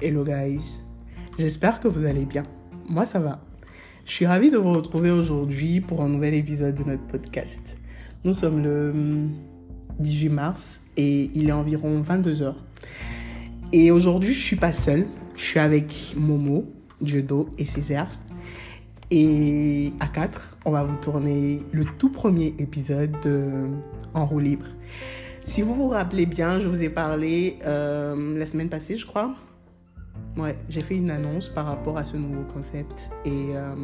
Hello guys, j'espère que vous allez bien. Moi ça va. Je suis ravie de vous retrouver aujourd'hui pour un nouvel épisode de notre podcast. Nous sommes le 18 mars et il est environ 22h. Et aujourd'hui je suis pas seule, je suis avec Momo, Diodo et Césaire. Et à 4, on va vous tourner le tout premier épisode de En roue libre. Si vous vous rappelez bien, je vous ai parlé euh, la semaine passée, je crois. Ouais, j'ai fait une annonce par rapport à ce nouveau concept. Et euh,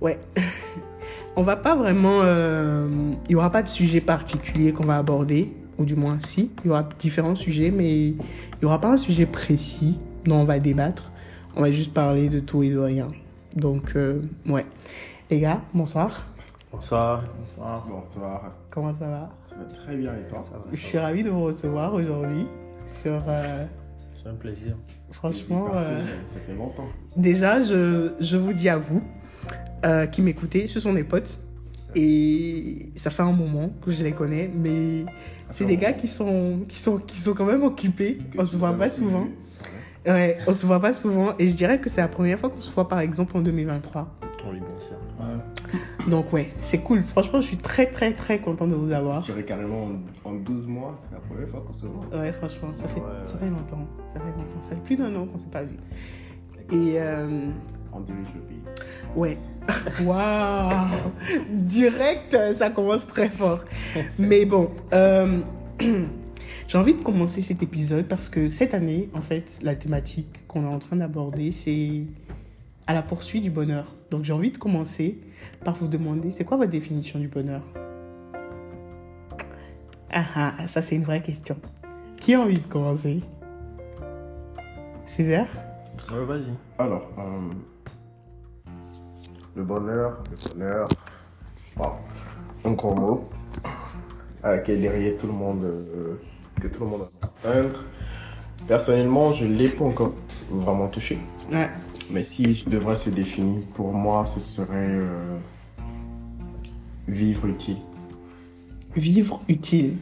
ouais, on va pas vraiment. euh, Il y aura pas de sujet particulier qu'on va aborder, ou du moins si. Il y aura différents sujets, mais il y aura pas un sujet précis dont on va débattre. On va juste parler de tout et de rien. Donc, euh, ouais. Les gars, bonsoir. Bonsoir. Bonsoir. Bonsoir. Comment ça va? Ça va très bien et toi? Je suis ravie de vous recevoir aujourd'hui sur. C'est un plaisir. franchement, euh, Ça fait longtemps. déjà, je, je vous dis à vous euh, qui m'écoutez, ce sont des potes. Et ça fait un moment que je les connais, mais c'est des gars qui sont, qui, sont, qui sont quand même occupés. Que On se voit as pas souvent. Ouais, on se voit pas souvent. Et je dirais que c'est la première fois qu'on se voit, par exemple, en 2023. Oui, bien sûr. Donc, ouais, c'est cool. Franchement, je suis très, très, très content de vous avoir. Je dirais carrément en, en 12 mois, c'est la première fois qu'on se voit. Ouais, franchement, ça fait, Ouais, ça fait longtemps. Ça fait longtemps. Ça fait plus d'un an qu'on s'est pas vu. Et euh, On dirige le pays. ouais. Waouh Direct, ça commence très fort. Mais bon, euh, j'ai envie de commencer cet épisode parce que cette année, en fait, la thématique qu'on est en train d'aborder, c'est à la poursuite du bonheur. Donc j'ai envie de commencer par vous demander, c'est quoi votre définition du bonheur? Ah ah, ça c'est une vraie question. Qui a envie de commencer? Césaire? Ouais, vas-y. Alors, euh, le bonheur, le bonheur, bon, un gros mot, euh, qui est derrière tout le monde, euh, que tout le monde a atteindre. Personnellement, je ne l'ai pas encore vraiment touché. Ouais. Mais si je devrais se définir, pour moi, ce serait euh, vivre utile. Vivre utile.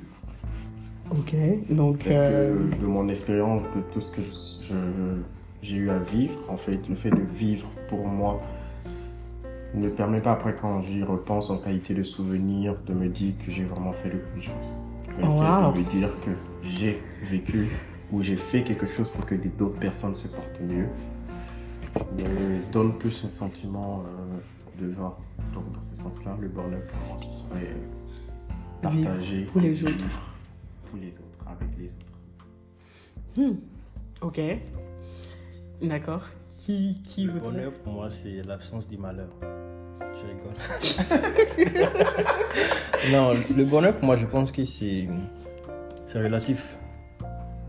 Ok, donc. Parce euh, que de mon expérience, de tout ce que j'ai eu à vivre, en fait, le fait de vivre pour moi ne permet pas après quand j'y repense en qualité de souvenir de me dire que j'ai vraiment fait de bonnes choses. Mais le Wow. fait de me dire que j'ai vécu ou j'ai fait quelque chose pour que d'autres personnes se portent mieux donne plus un sentiment euh, de joie. Donc dans ce sens-là, le bonheur pour moi, ce serait euh, partager pour les autres. pour les autres, avec les autres. Ok. D'accord. Qui, qui Le voudrait bonheur, pour moi, c'est l'absence du malheur. Je rigole. non, le bonheur, pour moi, je pense que c'est. C'est relatif.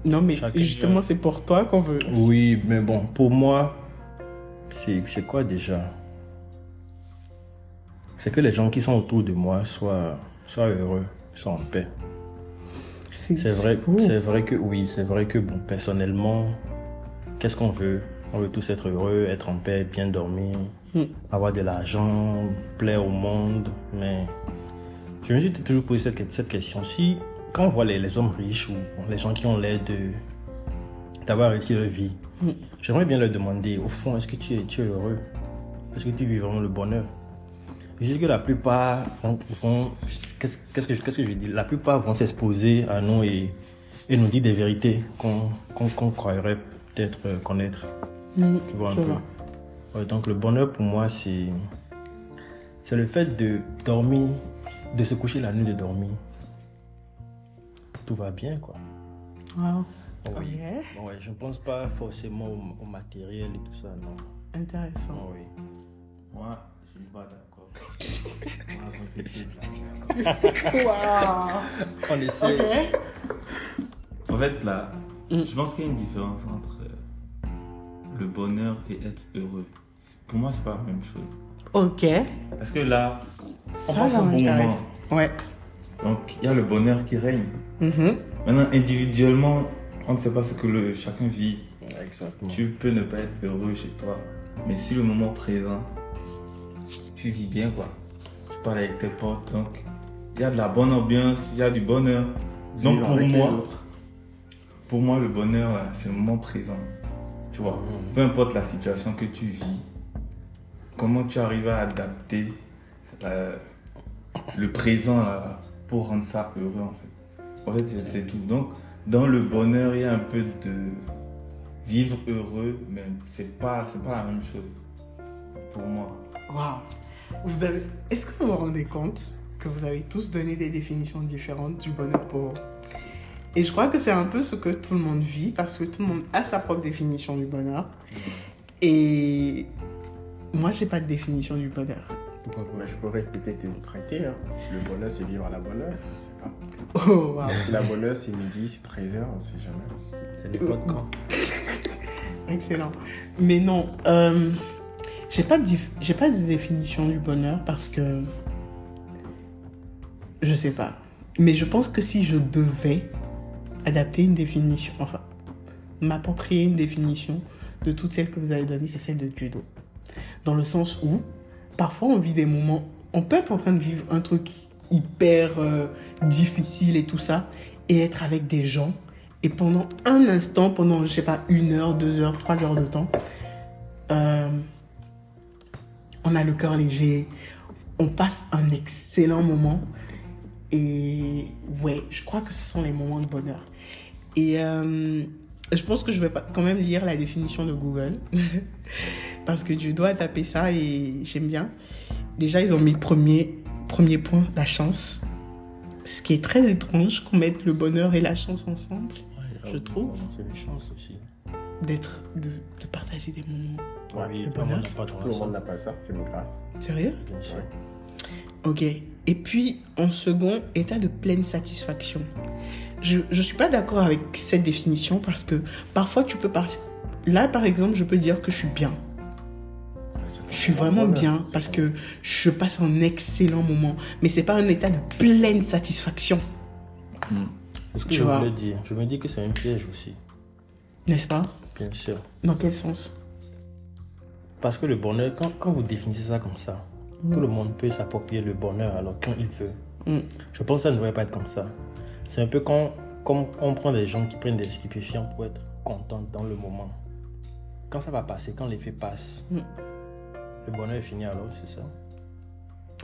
Non, mais Chacun justement, c'est pour toi qu'on veut. Oui, mais bon, pour moi, c'est quoi déjà? C'est que les gens qui sont autour de moi soient, soient heureux, soient en paix. C'est vrai, c'est vrai que oui, c'est vrai que bon, personnellement, qu'est-ce qu'on veut? On veut tous être heureux, être en paix, bien dormir, Mm. avoir de l'argent, plaire au monde. Mais je me suis toujours posé cette, cette question. Si, quand on voit les, les hommes riches ou les gens qui ont l'air de d'avoir réussi leur vie, J'aimerais bien leur demander, au fond, est-ce que tu es, tu es heureux? Est-ce que tu vis vraiment le bonheur? Je sais que la plupart vont, vont- qu'est-ce qu'est-ce que, qu'est-ce que je dis? La plupart vont s'exposer à nous et, et nous dire des vérités qu'on qu'on qu'on croirait peut-être euh, connaître. Tu vois un je peu? vois. Ouais, donc le bonheur pour moi, c'est c'est le fait de dormir, de se coucher la nuit, de dormir. Tout va bien, quoi. Wow. Oui. Bon, ouais, je ne pense pas forcément au, au matériel et tout ça, non. Intéressant. Non, oui. Moi, je suis pas d'accord. Wow. On essaie. En fait, là, Mm. je pense qu'il y a une différence entre le bonheur et être heureux. Pour moi, c'est pas la même chose. Ok. Parce que là, on Ça, passe ça un bon moment. m'intéresse. Ouais. Donc, il y a le bonheur qui règne. Mhm. Maintenant, individuellement, on ne sait pas ce que le, chacun vit. Exactement. Tu peux ne pas être heureux chez toi, mais sur le moment présent, tu vis bien, quoi. Tu parles avec tes potes, donc il y a de la bonne ambiance, il y a du bonheur. Donc pour moi, pour moi, le bonheur, là, c'est le moment présent. Tu vois, peu importe la situation que tu vis, comment tu arrives à adapter euh, le présent là, pour rendre ça heureux en fait. En fait, c'est tout. Donc, dans le bonheur, il y a un peu de vivre heureux, mais c'est pas, c'est pas la même chose pour moi. Waouh. Vous avez... Est-ce que vous vous rendez compte que vous avez tous donné des définitions différentes du bonheur pour vous? Et je crois que c'est un peu ce que tout le monde vit parce que tout le monde a sa propre définition du bonheur. Et moi, j'ai pas de définition du bonheur. Je pourrais peut-être te prêter. Hein. Le bonheur, c'est vivre à la bonne heure. Je sais pas. Oh, waouh. Si la bonne heure, c'est midi, c'est 13h, on sait jamais. Ça dépend de quand. Excellent. Mais non, euh, j'ai pas, de pas de définition du bonheur parce que. Je sais pas. Mais je pense que si je devais adapter une définition, enfin, m'approprier une définition de toutes celles que vous avez données, c'est celle de judo. Dans le sens où, parfois, on vit des moments. On peut être en train de vivre un truc hyper euh, difficile et tout ça, et être avec des gens et pendant un instant, pendant, je sais pas, une heure, deux heures, trois heures de temps, euh, on a le cœur léger, on passe un excellent moment. Et ouais, je crois que ce sont les moments de bonheur. Et euh, je pense que je vais quand même lire la définition de Google. Parce que tu dois taper ça et j'aime bien. Déjà, ils ont mis premier, premier point, la chance. Ce qui est très étrange qu'on mette le bonheur et la chance ensemble Je trouve. C'est une chance aussi. d'être de, de partager des moments. Ouais, oui, le monde bonheur. Tout le monde n'a pas ça, c'est une grâce. Sérieux? Bien sûr. Ok. Et puis, en second, état de pleine satisfaction. Je ne suis pas d'accord avec cette définition parce que parfois tu peux partir. Là, par exemple, je peux dire que je suis bien. Je suis vraiment bien parce que je passe un excellent moment. Mais c'est pas un état de pleine satisfaction, C'est ce que Tu je vois. voulais dire. Je me dis que c'est un piège aussi. n'est-ce pas? Bien sûr. Dans quel sens? Parce que le bonheur, quand, quand vous définissez ça comme ça, tout le monde peut s'approprier le bonheur alors quand il veut. Mm. Je pense que ça ne devrait pas être comme ça. C'est un peu quand, comme on prend des gens qui prennent des stupéfiants pour être contents dans le moment. Quand ça va passer, quand l'effet passe, Mm. Le bonheur est fini alors, c'est ça?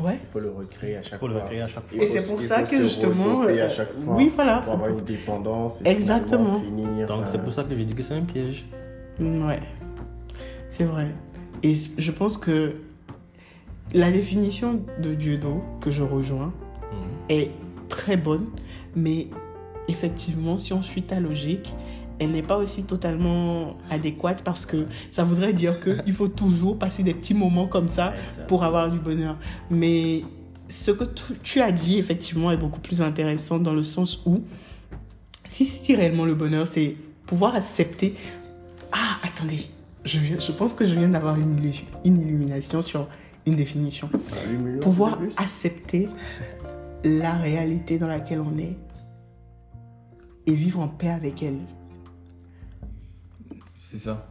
Ouais. Il faut le recréer à chaque Il faut fois. le recréer à chaque fois. Et c'est pour ça que justement, à euh, chaque fois oui, voilà, Pour c'est avoir pour- une dépendance. et Exactement. finir, Donc ça- c'est pour ça que j'ai dit que c'est un piège. Mm, Ouais, c'est vrai. Et je pense que la définition de judo que je rejoins Mm. est très bonne, mais effectivement, si on suit ta logique, elle n'est pas aussi totalement adéquate parce que ça voudrait dire qu'il faut toujours passer des petits moments comme ça pour avoir du bonheur. Mais ce que tu, as dit, effectivement, est beaucoup plus intéressant dans le sens où, si, si réellement le bonheur, c'est pouvoir accepter... Ah, attendez, je, viens- je pense que je viens d'avoir une, une illumination sur une définition. Ah, Pouvoir accepter la réalité dans laquelle on est et vivre en paix avec elle. C'est ça.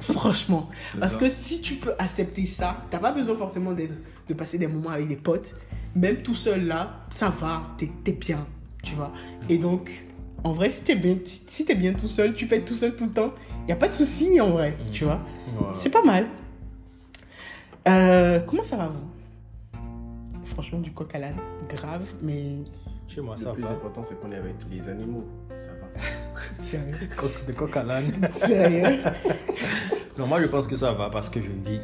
Franchement. C'est Parce ça. que si tu peux accepter ça, t'as pas besoin forcément d'être, de passer des moments avec des potes. Même tout seul là, ça va, t'es, t'es bien, tu vois. Et donc, en vrai, si t'es bien, si, t'es bien tout seul, tu peux être tout seul tout le temps, y a pas de souci en vrai, tu vois. Voilà. C'est pas mal. Euh, comment ça va vous? Franchement, du coq à l'âne, grave, mais Chez moi, Le ça plus va. important, c'est qu'on est avec les animaux. Sérieux? De coq à l'âne. Sérieux? Non, moi je pense que ça va parce que je vis,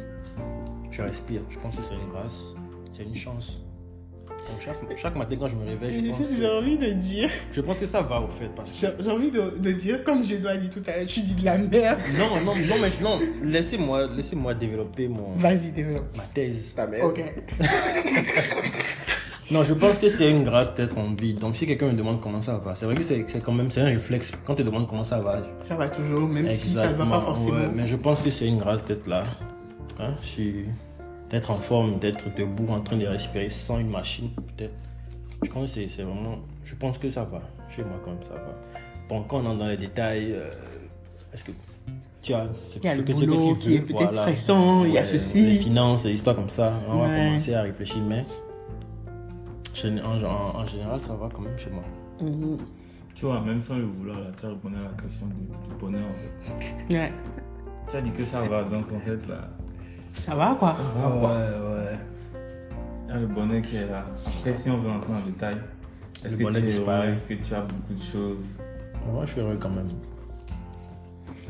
je respire. Je pense que c'est une grâce, c'est une chance. Donc chaque, chaque matin quand je me réveille, je pense, J'ai que, envie de dire, je pense que ça va au fait. Parce que... j'ai envie de, de dire, comme je dois dire tout à l'heure, tu dis de la merde. Non, non, non, mais je- non, laissez-moi laissez développer mon, Vas-y, développe. ma thèse. Ta mère. Ok. Non, je pense que c'est une grâce d'être en vie. Donc si quelqu'un me demande comment ça va, c'est vrai que c'est quand même c'est un réflexe. Quand tu demandes comment ça va, Ça va toujours, même si ça ne va pas forcément. ouais, mais je pense que c'est une grâce d'être là. Hein, si- d'être en forme, d'être debout, en train de respirer sans une machine, peut-être. Je pense que c'est- vraiment. Je pense que ça va. Chez moi, quand même, ça va. Bon, quand on entre dans les détails, euh, est-ce que. Tu as. ce- Il y a ce le que- qui est peut-être voilà. stressant, il y a ceci. Les finances, les histoires comme ça. On va commencer à réfléchir, mais. En, en- en général, ça va quand même chez moi. Mhm. Tu vois, même sans le vouloir, là, tu as répondu à la question du, du bonheur. En fait. Ouais. Tu as dit que ça va, donc en fait là. Ça va quoi va, quoi. ouais. Il y a le bonheur qui est là. Après, si on veut entrer en détail, est-ce Le que bonheur tu es disparaît. heureux? Est-ce que tu as beaucoup de choses? Moi, je suis heureux quand même.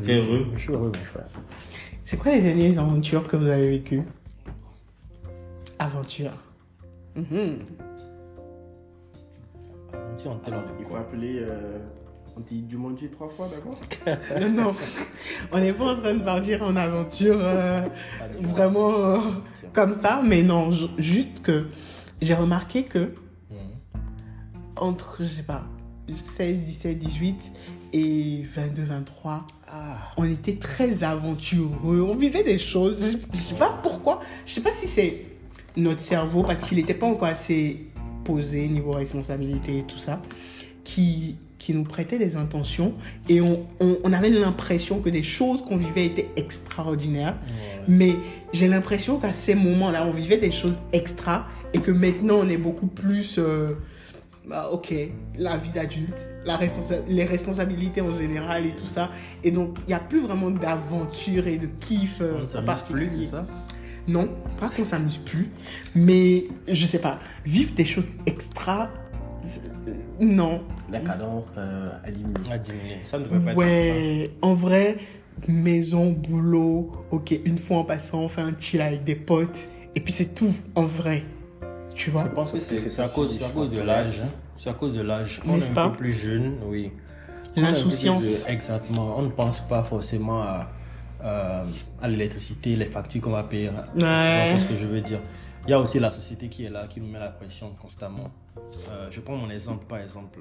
T'es heureux? Je suis heureux, mon frère. C'est quoi les dernières aventures que vous avez vécues? Aventures. Mhm. Il est faut quoi appeler. euh, on dit du monde Dieu trois fois, d'accord Non, non. On n'est pas en train de partir en aventure euh, vraiment euh, comme ça, mais non, ju- juste que j'ai remarqué que Mhm. entre, je sais pas, 16, 17, 18 et 22, 23, Ah, on était très aventureux, on vivait des choses. Je, je sais pas pourquoi, je sais pas si c'est notre cerveau, parce qu'il n'était pas encore assez posé niveau responsabilité et tout ça, qui, qui nous prêtait des intentions et on, on- on avait l'impression que des choses qu'on vivait étaient extraordinaires. ouais. Mais j'ai l'impression qu'à ces moments-là, on vivait des choses extra et que maintenant, on est beaucoup plus. euh, bah, ok, la vie d'adulte, la responsa- les responsabilités en général et tout ça. Et donc, il n'y a plus vraiment d'aventure et de kiff euh, On ne s'amuse plus, c'est ça? Non, pas qu'on s'amuse plus, mais je sais pas, vivre des choses extra, euh, non. La cadence euh, a diminué. Ça ne devrait pas être comme ça. Ouais, en vrai, maison, boulot, ok, une fois en passant, on fait un chill avec des potes, et puis c'est tout, en vrai. Tu vois? Je pense que c'est à cause, à de l'âge. hein. C'est à cause de l'âge. On est N'est-ce un pas? peu plus jeune, oui. L'insouciance. Exactement. On ne pense pas forcément à, euh, à l'électricité, les factures qu'on va payer. Tu vois Ouais. ce que je veux dire Il y a aussi la société qui est là, qui nous met la pression constamment. Euh, je prends mon exemple, par exemple.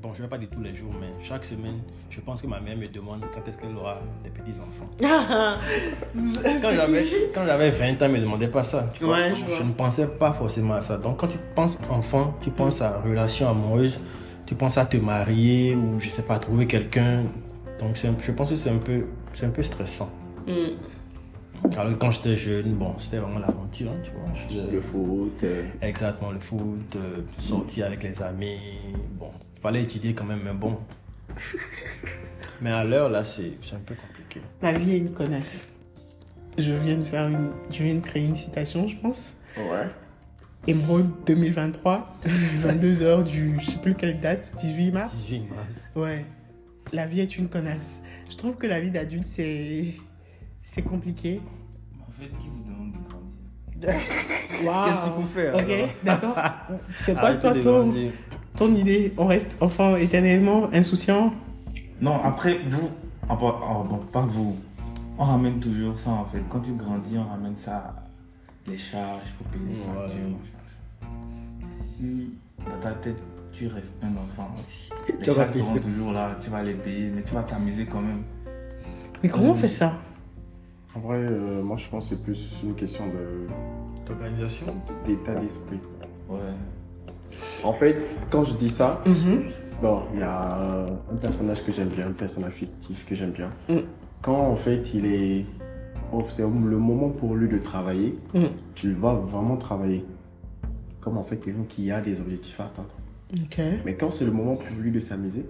Bon, je ne vais pas dire tous les jours, mais chaque semaine, je pense que ma mère me demande quand est-ce qu'elle aura des petits-enfants. Quand j'avais, quand j'avais 20 ans, elle ne me demandait pas ça. Tu vois. Ouais, je ne pensais pas forcément à ça. Donc, quand tu penses enfant, tu penses à relation amoureuse, tu penses à te marier ou, je sais pas, trouver quelqu'un. Donc, un- je pense que c'est un peu, c'est un peu stressant. Mm. Alors, quand j'étais jeune, bon, c'était vraiment l'aventure, hein, tu vois. Je faisais Le foot. euh, exactement le foot, euh, sortir avec les amis. Bon, il fallait étudier quand même, mais bon. mais à l'heure, là, c'est c'est un peu compliqué. La vie est une connasse. Je viens de faire une, je viens de créer une citation, je pense. Ouais. Émeraude 2023, 22h du, je sais plus quelle date, 18 mars. 18 mars. Ouais. La vie est une connasse. Je trouve que la vie d'adulte, c'est, c'est compliqué. En fait, qui vous demande de grandir. Qu'est-ce qu'il faut faire, Ok, d'accord. C'est quoi toi ton, ton idée? On reste enfant éternellement, insouciant? Non, après, vous, ah, ah, bon, pas vous, on ramène toujours ça en fait. Quand tu grandis, on ramène ça, les charges, faut payer les Ouais. factures. Si dans ta tête, tu restes un enfant, les Tu vas charges seront toujours là, tu vas les payer, mais tu vas t'amuser quand même. Mais comment on fait ça? En vrai, euh, moi je pense que c'est plus une question de L'organisation d'état d'esprit. Ouais. En fait, quand je dis ça, Mhm. bon, il y a un personnage que j'aime bien, un personnage fictif que j'aime bien. Mm. Quand en fait il est. oh, c'est le moment pour lui de travailler, Mm. tu vas vraiment travailler. Comme en fait quelqu'un qui a des objectifs à atteindre. Mais quand c'est le moment pour lui de s'amuser,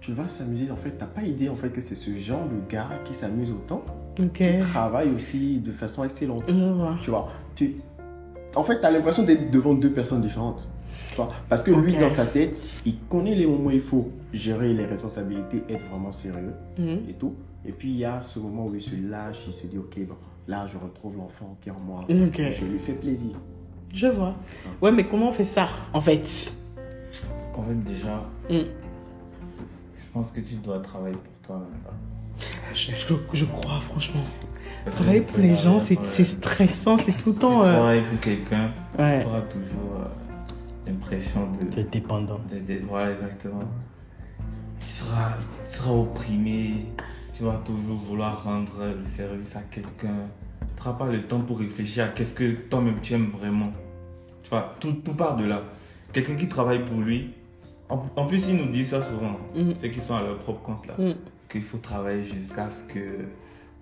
tu vas s'amuser. En fait, t'as pas idée en fait que c'est ce genre de gars qui s'amuse autant, Ok. qui travaille aussi de façon excellente. Vois. Tu vois, tu... En fait, tu as l'impression d'être devant deux personnes différentes. Tu vois Parce que lui, dans sa tête, il connaît les moments où il faut gérer les responsabilités, être vraiment sérieux Mhm. et tout. Et puis, il y a ce moment où il se lâche, il se dit, ok, bon, là, je retrouve l'enfant qui est en moi. Je lui fais plaisir. Je vois. Ouais, mais comment on fait ça, en fait? En fait, déjà, Mm. je pense que tu dois travailler pour toi-même. je, je- je crois, franchement. Travailler pour les gens, c'est stressant, c'est tout le temps... euh, travailles pour quelqu'un, Ouais. tu auras toujours euh, l'impression de, es dépendant. de- de- Voilà, exactement. Tu seras, tu seras opprimé, tu vas toujours vouloir rendre le service à quelqu'un. Tu n'auras pas le temps pour réfléchir à qu'est-ce que toi-même tu aimes vraiment. Tu vois, tout, tout part de là. Quelqu'un qui travaille pour lui, en, en plus, ils nous disent ça souvent, Mm. ceux qui sont à leur propre compte là, Mm. qu'il faut travailler jusqu'à ce que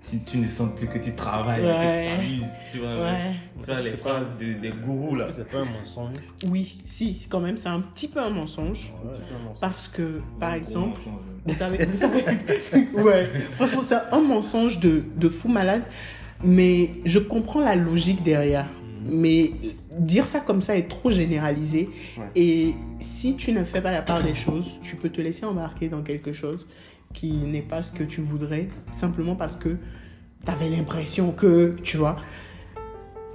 tu, tu ne sens plus que tu travailles, Ouais. que tu t'amuses. Tu vois, Ouais. tu vois les phrases de- des gourous là. C'est pas un mensonge? Oui, si, quand même, c'est un petit peu un mensonge. Parce que, par exemple, mensonge. Vous savez, vous savez, ouais, franchement, c'est un mensonge de, de fou malade, mais je comprends la logique derrière. Mais dire ça comme ça est trop généralisé. Ouais. Et si tu ne fais pas la part des choses, tu peux te laisser embarquer dans quelque chose qui n'est pas ce que tu voudrais, simplement parce que tu avais l'impression que, tu vois.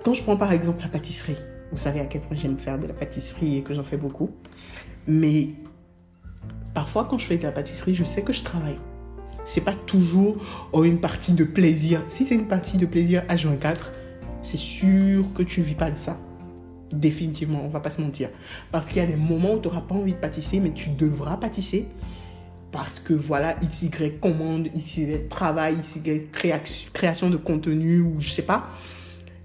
Quand je prends par exemple la pâtisserie, vous savez à quel point j'aime faire de la pâtisserie et que j'en fais beaucoup. Mais parfois quand je fais de la pâtisserie, je sais que je travaille. C'est pas toujours oh, une partie de plaisir. Si c'est une partie de plaisir H24, c'est sûr que tu vis pas de ça. Définitivement, on va pas se mentir. Parce qu'il y a des moments où tu n'auras pas envie de pâtisser, mais tu devras pâtisser. Parce que voilà, XY commande, XY travail, XY création, de contenu, ou je sais pas.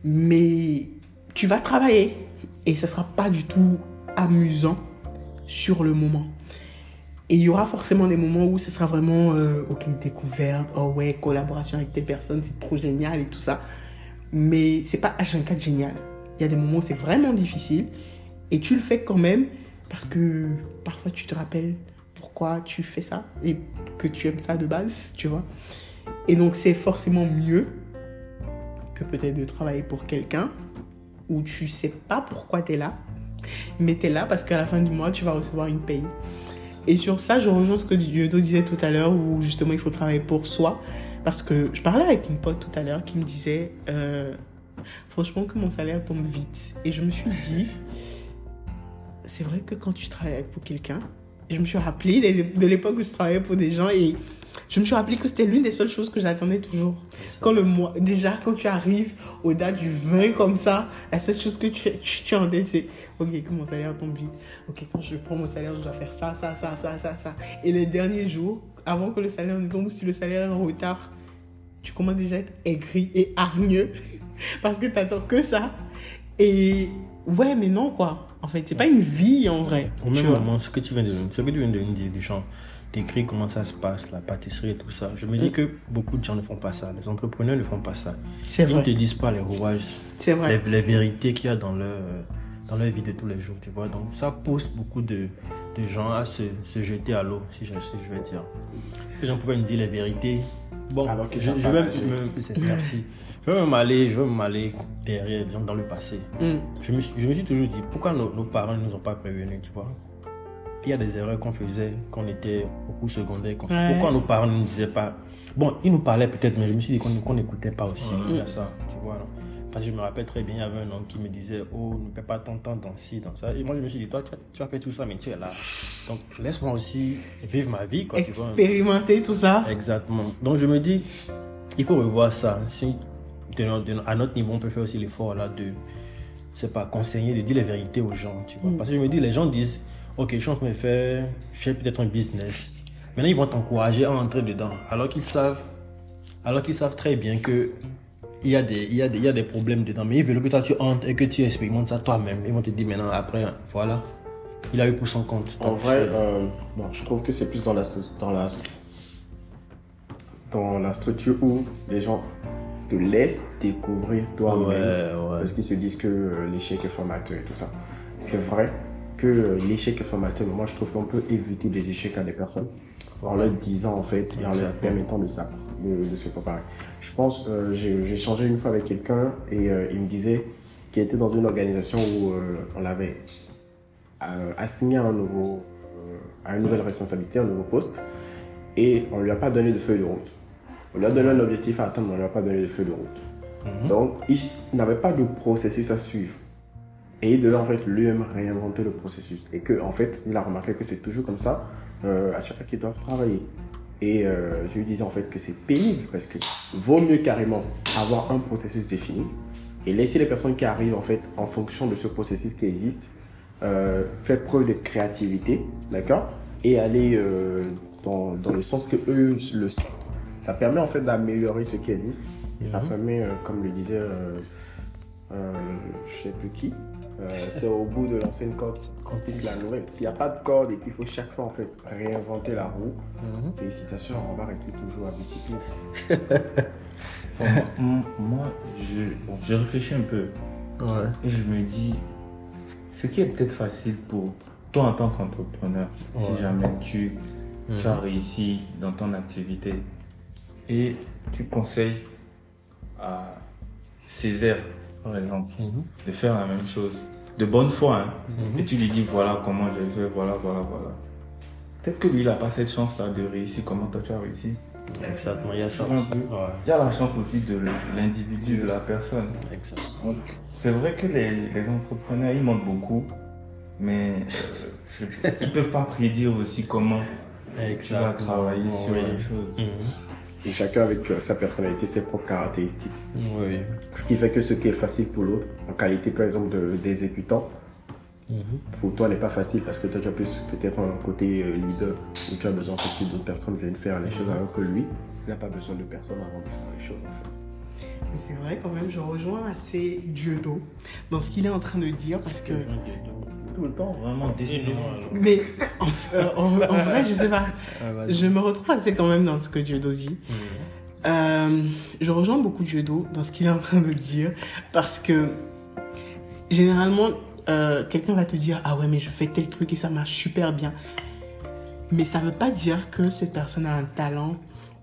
Mais tu vas travailler. Et ce sera pas du tout amusant sur le moment. Et il y aura forcément des moments où ce sera vraiment, euh, ok, découverte, oh ouais, collaboration avec telle personne, c'est trop génial et tout ça. Mais c'est pas H24 génial. Il y a des moments où c'est vraiment difficile et tu le fais quand même parce que parfois tu te rappelles pourquoi tu fais ça et que tu aimes ça de base, tu vois. Et donc c'est forcément mieux que peut-être de travailler pour quelqu'un où tu sais pas pourquoi tu es là, mais tu es là parce qu'à la fin du mois, tu vas recevoir une paye. Et sur ça, je rejoins ce que Yodo disait tout à l'heure, où justement il faut travailler pour soi. Parce que je parlais avec une pote tout à l'heure qui me disait, euh, franchement, que mon salaire tombe vite. Et je me suis dit, c'est vrai que quand tu travailles pour quelqu'un, je me suis rappelé de, l'époque où je travaillais pour des gens et je me suis rappelé que c'était l'une des seules choses que j'attendais toujours. Quand le mois, déjà, quand tu arrives au date du 20 comme ça, la seule chose que tu, tu, tu en tête, c'est Ok, que mon salaire tombe vite. Ok, quand je prends mon salaire, je dois faire ça, ça, ça, ça, ça, ça. Et les derniers jours, avant que le salaire ne tombe, si le salaire est en retard, tu commences déjà à être aigri et hargneux parce que tu attends que ça. Et ouais, mais non, quoi. En fait, c'est pas une vie en vrai. Au même vois? moment, ce que tu viens de, ce que tu viens de dire t'écris comment ça se passe, la pâtisserie et tout ça. Je me dis que beaucoup de gens ne font pas ça. Les entrepreneurs ne font pas ça. C'est Ils ne vrai. te disent pas les rouages, C'est vrai. les, les vérités qu'il y a dans leur, dans leur vie de tous les jours, tu vois. Donc ça pousse beaucoup de, de gens à se, se jeter à l'eau, si je, si je vais dire. Ces gens pouvaient me dire les vérités. Bon, Alors je, savent je pas vais nager. me, c'est- merci. Je vais même aller, je vais même aller derrière, disons, dans le passé. Mm. Je me, suis, je me suis toujours dit, pourquoi nos, nos parents ne nous ont pas prévenus, tu vois? Il y a des erreurs qu'on faisait quand on était au cours secondaire. Ouais. Pourquoi nos parents ne nous disaient pas? Bon, ils nous parlaient peut-être, mais je me suis dit qu'on qu'on n'écoutait pas aussi. Il y a ça, tu vois. non? Parce que je me rappelle très bien, il y avait un homme qui me disait, oh, ne perds pas ton temps dans ci, dans ça. Et moi, je me suis dit, toi, tu as, tu as fait tout ça, mais tu es là. Donc, laisse-moi aussi vivre ma vie, quoi, tu vois. Expérimenter tout ça. Exactement. Donc je me dis, il faut revoir ça. Si de de à notre niveau, on peut faire aussi l'effort là de, c'est pas conseiller, de dire les vérités aux gens, tu vois. Parce que je me dis, les gens disent, ok, je suis en train de faire, je fais peut-être un business. Maintenant, ils vont t'encourager à entrer dedans, alors qu'ils savent, alors qu'ils savent très bien que il y a des, il y a des, il y a des problèmes dedans, mais ils veulent que toi tu entres et que tu expérimentes ça toi-même. Ils vont te dire maintenant, après, voilà, il a eu pour son compte. En vrai, euh, bon, je trouve que c'est plus dans la, dans, la, dans la structure où les gens te laissent découvrir toi-même. Ouais, ouais. Parce qu'ils se disent que euh, l'échec est formateur et tout ça. C'est vrai que euh, l'échec est formateur, mais moi je trouve qu'on peut éviter des échecs à des personnes en leur disant en fait et en leur permettant de, de, de se préparer. Je pense, euh, j'ai échangé une fois avec quelqu'un et euh, il me disait qu'il était dans une organisation où euh, on l'avait assigné à, un nouveau, à une nouvelle responsabilité, un nouveau poste, et on lui a pas donné de feuille de route. On lui a donné un objectif à atteindre, mais on lui a pas donné de feuille de route. Donc, il n'avait pas de processus à suivre. Et il devait en fait lui-même réinventer le processus. Et que, en fait, il a remarqué que c'est toujours comme ça, euh, à chaque fois qu'ils doivent travailler. Et euh, je lui disais en fait que c'est pénible parce que vaut mieux carrément avoir un processus défini et laisser les personnes qui arrivent en fait en fonction de ce processus qui existe euh, faire preuve de créativité, d'accord? Et aller dans, dans le sens que eux le sentent. Ça permet en fait d'améliorer ce qui existe et ça Mhm. permet, comme le disait, je sais plus qui, euh, c'est au bout de lancer une corde qu'on tisse la nouvelle. S'il n'y a pas de corde et qu'il faut chaque fois en fait réinventer la roue, Mhm. félicitations, on va rester toujours à bicyclette. Bon, moi, je, réfléchis un peu Ouais. et je me dis, ce qui est peut-être facile pour toi en tant qu'entrepreneur, Ouais. si jamais tu, Mhm. tu as réussi dans ton activité et tu conseilles à Césaire, par exemple, Mhm. de faire la même chose, de bonne foi, hein, Mhm. et tu lui dis voilà comment j'ai fait, voilà, voilà, voilà. Peut-être que lui, il n'a pas cette chance-là de réussir comment toi tu as réussi. Exactement, il y a ça aussi. Il y a la chance aussi de l'individu, de la personne. Exactement. C'est vrai que les, les entrepreneurs, ils mentent beaucoup, mais euh, je- ils ne peuvent pas prédire aussi comment tu vas Exactement. travailler sur les choses. Mhm. Et chacun avec euh, sa personnalité, ses propres caractéristiques. Oui. Ce qui fait que ce qui est facile pour l'autre, en qualité par exemple de- d'exécutant, Mhm. pour toi n'est pas facile parce que toi tu as plus peut-être un côté euh, leader où tu as besoin que d'autres personnes viennent faire les choses alors que lui, il n'a pas besoin de personne avant de faire les choses en fait. Mais c'est vrai quand même, je rejoins assez Dieudo dans ce qu'il est en train de dire parce que. Tout le temps, vraiment, décidément. Mais en, euh, en- en vrai, je sais pas. Ah. Je me retrouve assez quand même dans ce que Dieudo dit. Mhm. Euh, je rejoins beaucoup Dieudo dans ce qu'il est en train de dire parce que généralement, euh, quelqu'un va te dire Ah ouais, mais je fais tel truc et ça marche super bien. Mais ça veut pas dire que cette personne a un talent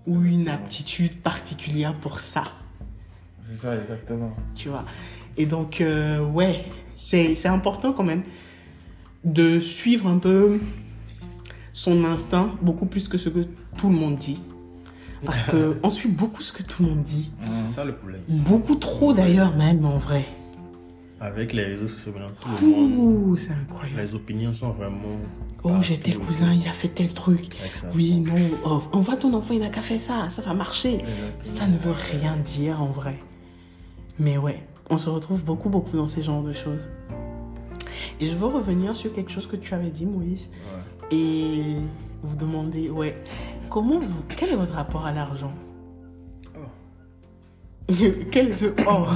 ou une aptitude particulière pour ça. C'est ça, exactement. tu vois. Et donc, euh, ouais, c'est c'est important quand même de suivre un peu son instinct, beaucoup plus que ce que tout le monde dit. Parce que on suit beaucoup ce que tout le monde dit. C'est ça le problème. Beaucoup trop d'ailleurs même, en vrai. Avec les réseaux sociaux, maintenant, tout le monde, c'est incroyable. les opinions sont vraiment. Oh, j'ai tel cousin, il a fait tel truc. Exactement. Oui, non, oh, on voit ton enfant, il n'a qu'à faire ça, ça va marcher. Exactement. Ça ne veut rien dire en vrai. Mais ouais, on se retrouve beaucoup, beaucoup dans ces genres de choses. Et je veux revenir sur quelque chose que tu avais dit, Moïse, Ouais. et vous demander, ouais, comment vous, quel est votre rapport à l'argent? Quel est ce or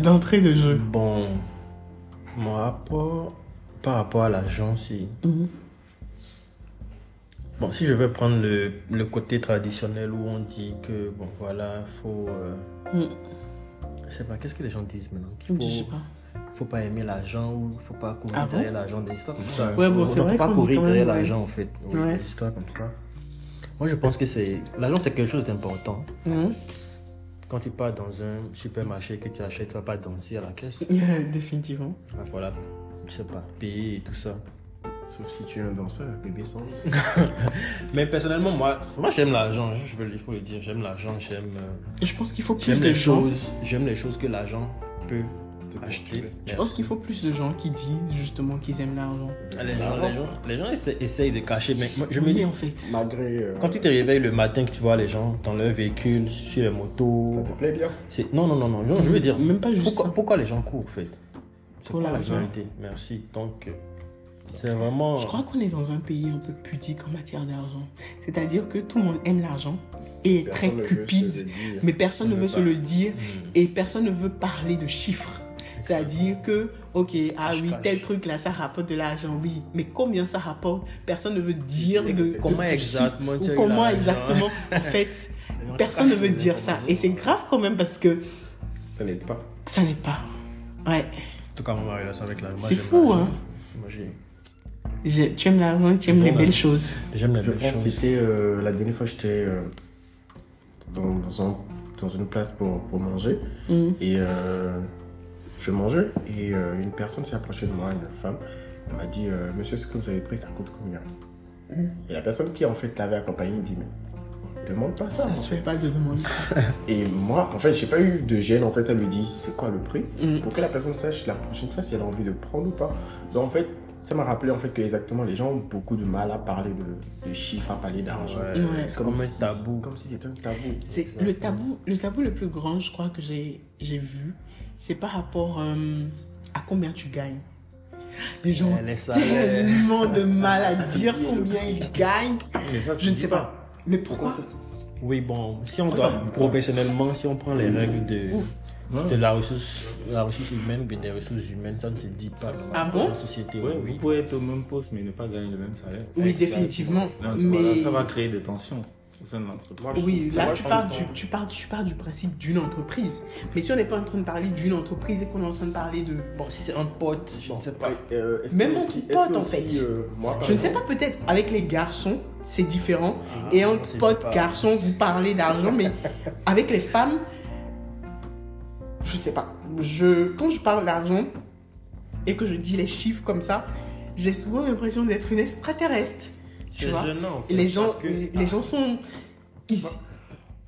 d'entrée de jeu? Bon, mon rapport par rapport à l'argent, c'est. Mhm. Bon, si je vais prendre le, le côté traditionnel où on dit que, bon, voilà, faut. euh, Mm. Je sais pas, qu'est-ce que les gens disent maintenant? Qu'il Je sais faut, pas. Faut pas aimer l'argent ou faut pas courir Ah bon? derrière l'argent, des histoires comme ça. Ouais, bon, faut pas courir derrière ouais. l'argent en fait. Oui, Ouais. Des histoires comme ça. Moi, je pense que c'est. L'argent, c'est quelque chose d'important. Mhm. Quand tu pars dans un supermarché que tu achètes, tu vas pas danser à la caisse. Définitivement. Va falloir, je sais pas, payer et tout ça. Sauf si tu es un danseur, bébé sans. Mais personnellement, moi, moi j'aime l'argent, je veux- il faut le dire, j'aime l'argent, j'aime euh, Je pense qu'il faut plus j'aime de choses, j'aime les choses que l'argent peut acheter. Je pense qu'il faut plus de gens qui disent justement qu'ils aiment l'argent. Les gens, les gens, les gens essaient, essayent de cacher, mais moi, je me dis, en fait. Malgré. euh, quand tu te réveilles le matin, que tu vois les gens dans leur véhicule, sur les Ça motos, te plaît bien? c'est non, non, non, non, je veux dire, Même pas juste pourquoi, ça. pourquoi les gens courent en fait? C'est Pour quoi la l'argent. finalité Merci. Donc, euh, c'est vraiment. Je crois qu'on est dans un pays un peu pudique en matière d'argent. C'est-à-dire que tout le monde aime l'argent et est très Personne cupide, mais personne ne veut se pas. le dire et personne ne veut parler de chiffres. C'est-à-dire que, ok, ah Cache, oui, cache. tel truc là, ça rapporte de l'argent, oui, mais combien ça rapporte? Personne ne veut dire de, de- Comment de exactement chiffres, tu as ou comment exactement. En fait, personne ne veut dire ça. Et c'est grave quand même parce que Ça n'aide pas. ça n'aide pas. Ouais. En tout cas, ma relation avec l'argent. C'est fou, hein. Moi, j'ai- J'ai- Tu aimes l'argent, tu aimes les belles choses. j'aime les belles choses. c'était euh, la dernière fois j'étais euh, dans, dans, un- dans une place pour, pour manger Mhm. et euh, je mangeais et euh, une personne s'est approchée de moi, une femme, elle m'a dit euh, Monsieur, ce que vous avez pris, ça coûte combien? Et la personne qui en fait l'avait accompagné dit Mais demande pas ça. Ça se fait. pas de demander. Et moi, en fait, j'ai pas eu de gêne. En fait, elle me dit c'est quoi le prix? Mhm. pour que la personne sache la prochaine fois si elle a envie de prendre ou pas. Donc en fait, ça m'a rappelé en fait que exactement les gens ont beaucoup de mal à parler de, de chiffres, à parler d'argent. Ouais, comme un tabou. Comme si c'était un tabou. C'est le tabou, le tabou le plus grand, je crois que j'ai j'ai vu, c'est par rapport euh, à combien tu gagnes. Les gens Eh, ont les salaires. tellement de mal à dire combien ils gagnent. Mais ça, Je ne sais pas. Mais pourquoi? Oui, bon, si on doit professionnellement, si on prend les règles de, de la, ressource, la ressource humaine ou bien des ressources humaines, ça ne se dit pas dans Ah bon? la société. Ouais, oui. vous pouvez être au même poste mais ne pas gagner le même salaire. Oui, Exactement. définitivement. Mais voilà, ça va créer des tensions. Au sein de l'entreprise. Moi, je Oui, là tu parles, du, tu, parles, tu parles du principe d'une entreprise. Mais si on n'est pas en train de parler d'une entreprise et qu'on est en train de parler de... Bon, si c'est un pote, je ne sais pas. Euh, Même aussi- que en aussi, fait. euh, moi, Je ne sais pas, peut-être avec les garçons, c'est différent. Ah, et entre potes pas- garçons, vous parlez d'argent, mais avec les femmes, je sais pas. Je, quand je parle d'argent et que je dis les chiffres comme ça, j'ai souvent l'impression d'être une extraterrestre. Tu C'est vois gênant. en fait, les gens, que- les, les gens sont. Ils,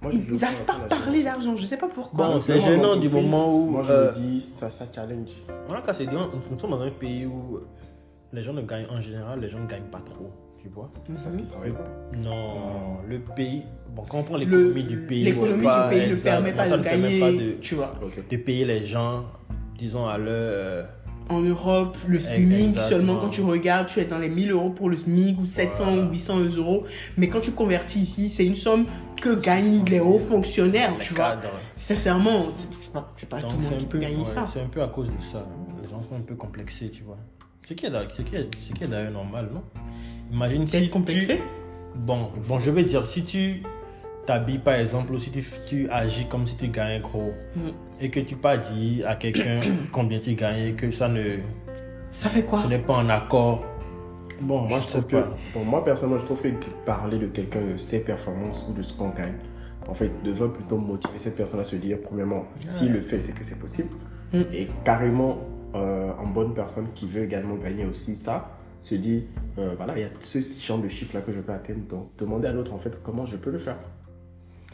moi, je- ils n'arrivent pas à parler d'argent. Je sais pas pourquoi. Bon, c'est gênant du moment où, Moi, je euh, me dis, ça, ça challenge. Voilà, quand c'est dit, nous sommes dans un pays où les gens ne gagnent, en général, les gens ne gagnent pas trop, tu vois. Parce qu'ils travaillent pas. Non, le pays, bon, quand on prend l'économie du pays, L'économie du pays ne permet pas ça de ne permet gagner. pas de, Tu vois. De payer les gens, disons, à leur... En Europe, le SMIC, Exactement. seulement quand tu regardes, tu es dans les 1000 euros pour le SMIC ou 700 Voilà. ou 800 euros. Mais quand tu convertis ici, c'est une somme que gagnent les hauts fonctionnaires, les tu vois. cadres. Sincèrement, c'est pas, c'est pas Donc tout le monde un qui peu, ouais, ça. c'est un peu à cause de ça. Les gens sont un peu complexés, tu vois. Ce qui est, d'ailleurs normal, non? Imagine si complexé? Tu... Bon, bon, je vais dire, si tu t'habilles par exemple, ou si tu, tu agis comme si tu gagnais gros, Mm. et que tu pas dit à quelqu'un combien tu gagnes, que ça ne... Ça fait quoi? Ce n'est pas en accord. Bon, Moi, je trouve que, pas. bon, moi, personnellement, je trouve que parler de quelqu'un de ses performances ou de ce qu'on gagne, en fait, devrait plutôt motiver cette personne à se dire, premièrement, s'il le fait, c'est que c'est possible. Mm. Et carrément, euh, en bonne personne qui veut également gagner aussi ça, se dit, euh, voilà, il y a ce genre de chiffre-là que je peux atteindre. Donc, demander à l'autre, en fait, comment je peux le faire.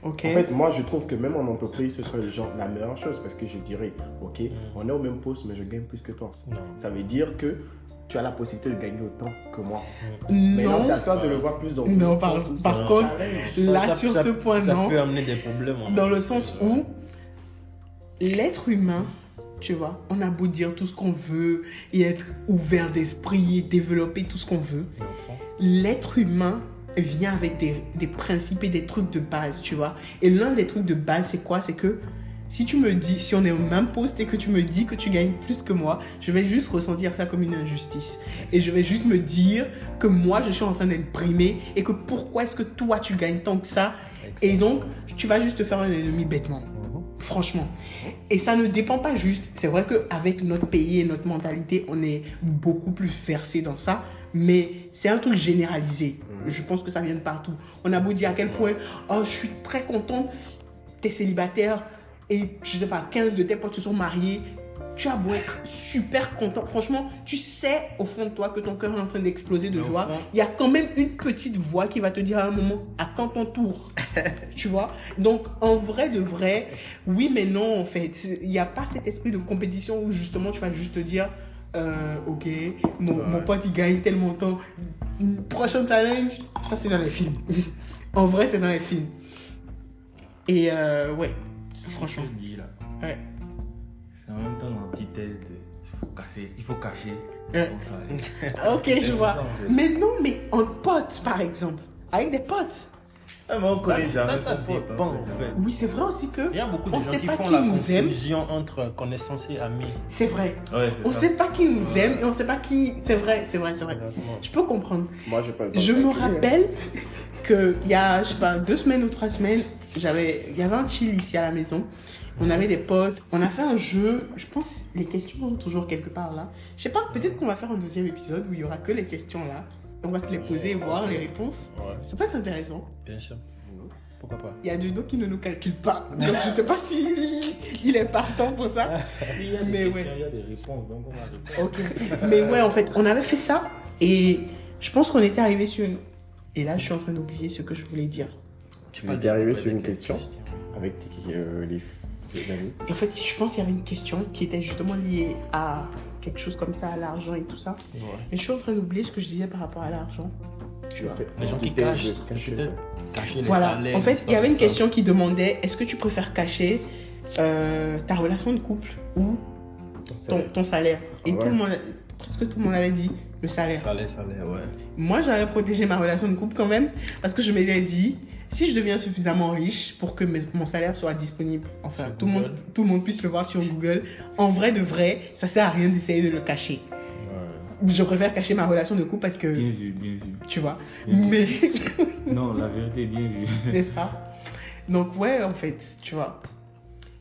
En fait, moi, je trouve que même en entreprise, ce serait genre, la meilleure chose parce que je dirais, OK, on est au même poste, mais je gagne plus que toi. Non. Ça veut dire que tu as la possibilité de gagner autant que moi. Mais non, c'est à toi de le voir plus dans Non, ce par- sens par contre, là, Ça- sur ça- ce point, ça non. peut amener des problèmes. en Dans le sens où l'être humain, tu vois, on a beau dire tout ce qu'on veut et être ouvert d'esprit et développer tout ce qu'on veut, l'être humain vient avec des, des principes et des trucs de base, tu vois. Et l'un des trucs de base, c'est quoi? C'est que si tu me dis, si on est au même poste et que tu me dis que tu gagnes plus que moi, je vais juste ressentir ça comme une injustice. Et je vais juste me dire que moi, je suis en train d'être brimé et que pourquoi est-ce que toi, tu gagnes tant que ça? Et donc, tu vas juste te faire un ennemi bêtement. Franchement. Et ça ne dépend pas juste. C'est vrai qu'avec notre pays et notre mentalité, on est beaucoup plus versé dans ça. Mais c'est un truc généralisé. Je pense que ça vient de partout. On a beau dire à quel point, oh, je suis très contente, t'es célibataire et je sais pas, 15 de tes potes se sont mariés. Tu as beau être super content. Franchement, tu sais au fond de toi que ton cœur est en train d'exploser de Mais joie. Il y a quand même une petite voix qui va te dire à un moment, attends ton tour? tu vois? Donc, en vrai de vrai, oui, mais non, en fait. Il n'y a pas cet esprit de compétition où justement tu vas juste te dire, euh, ok, mon, mon pote il gagne tel montant. Prochain challenge, ça c'est dans les films. en vrai, c'est dans les films. Et euh, ouais, franchement. Je dis là, Ouais. c'est en même temps l'antithèse de. Il faut casser, il faut cacher Ouais. Ok, je vois. Mais non, mais en pote, par exemple. Avec des potes. Ah, mais on Ça, connaît ça, jamais dépend en fait. Oui, c'est vrai aussi que. Il y a beaucoup de On gens sait qui pas font qui la nous aime. confusion entre connaissances et amis. C'est vrai. Ouais, On ça. sait pas qui nous aime et on sait pas qui. C'est vrai, c'est vrai, c'est vrai. Exactement. Je peux comprendre. Moi, j'ai pas le temps Je me hein. rappelle que il y a, je sais pas, deux semaines ou trois semaines, j'avais, il y avait un chill ici à la maison. On avait des potes. On a fait un jeu. Je pense les questions sont toujours quelque part là. Je sais pas. Peut-être qu'on va faire un deuxième épisode où il y aura que les questions là. On va se les poser et voir les réponses. Ouais, Ça peut être intéressant. bien sûr. Pourquoi pas Il y a Judo qui ne nous calcule pas. Donc je sais pas si il est partant pour ça. Il y a des Mais questions, ouais. il y a des réponses, donc on va répondre. Ok. Mais ouais, en fait, on avait fait ça et je pense qu'on était arrivé sur une. Et là, je suis en train d'oublier ce que je voulais dire. Tu étiez arrivé sur une question avec euh, les, les amis. Et en fait, je pense qu'il y avait une question qui était justement liée à quelque chose comme ça, à l'argent et tout ça. Ouais. Mais je suis en train d'oublier ce que je disais par rapport à l'argent. Tu as fait Les gens qui cachent, cacher. les Voilà. salaires. En fait, il y avait une ça. question qui demandait est-ce que tu préfères cacher euh, ta relation de couple ou ton, ton salaire Et Ouais. tout le monde, presque tout le monde avait dit le salaire. Salaire, salaire, ouais. Moi, j'avais protégé ma relation de couple quand même, parce que je m'étais dit, si je deviens suffisamment riche pour que mon salaire soit disponible, enfin, tout le, monde, Google. tout le monde puisse le voir sur Google, en vrai de vrai, ça sert à rien d'essayer de le cacher. je préfère cacher ma relation de couple parce que, Bien vu, bien vu. tu vois. Bien Mais, Non, la vérité, bien vu. n'est-ce pas? Donc, ouais, en fait, tu vois.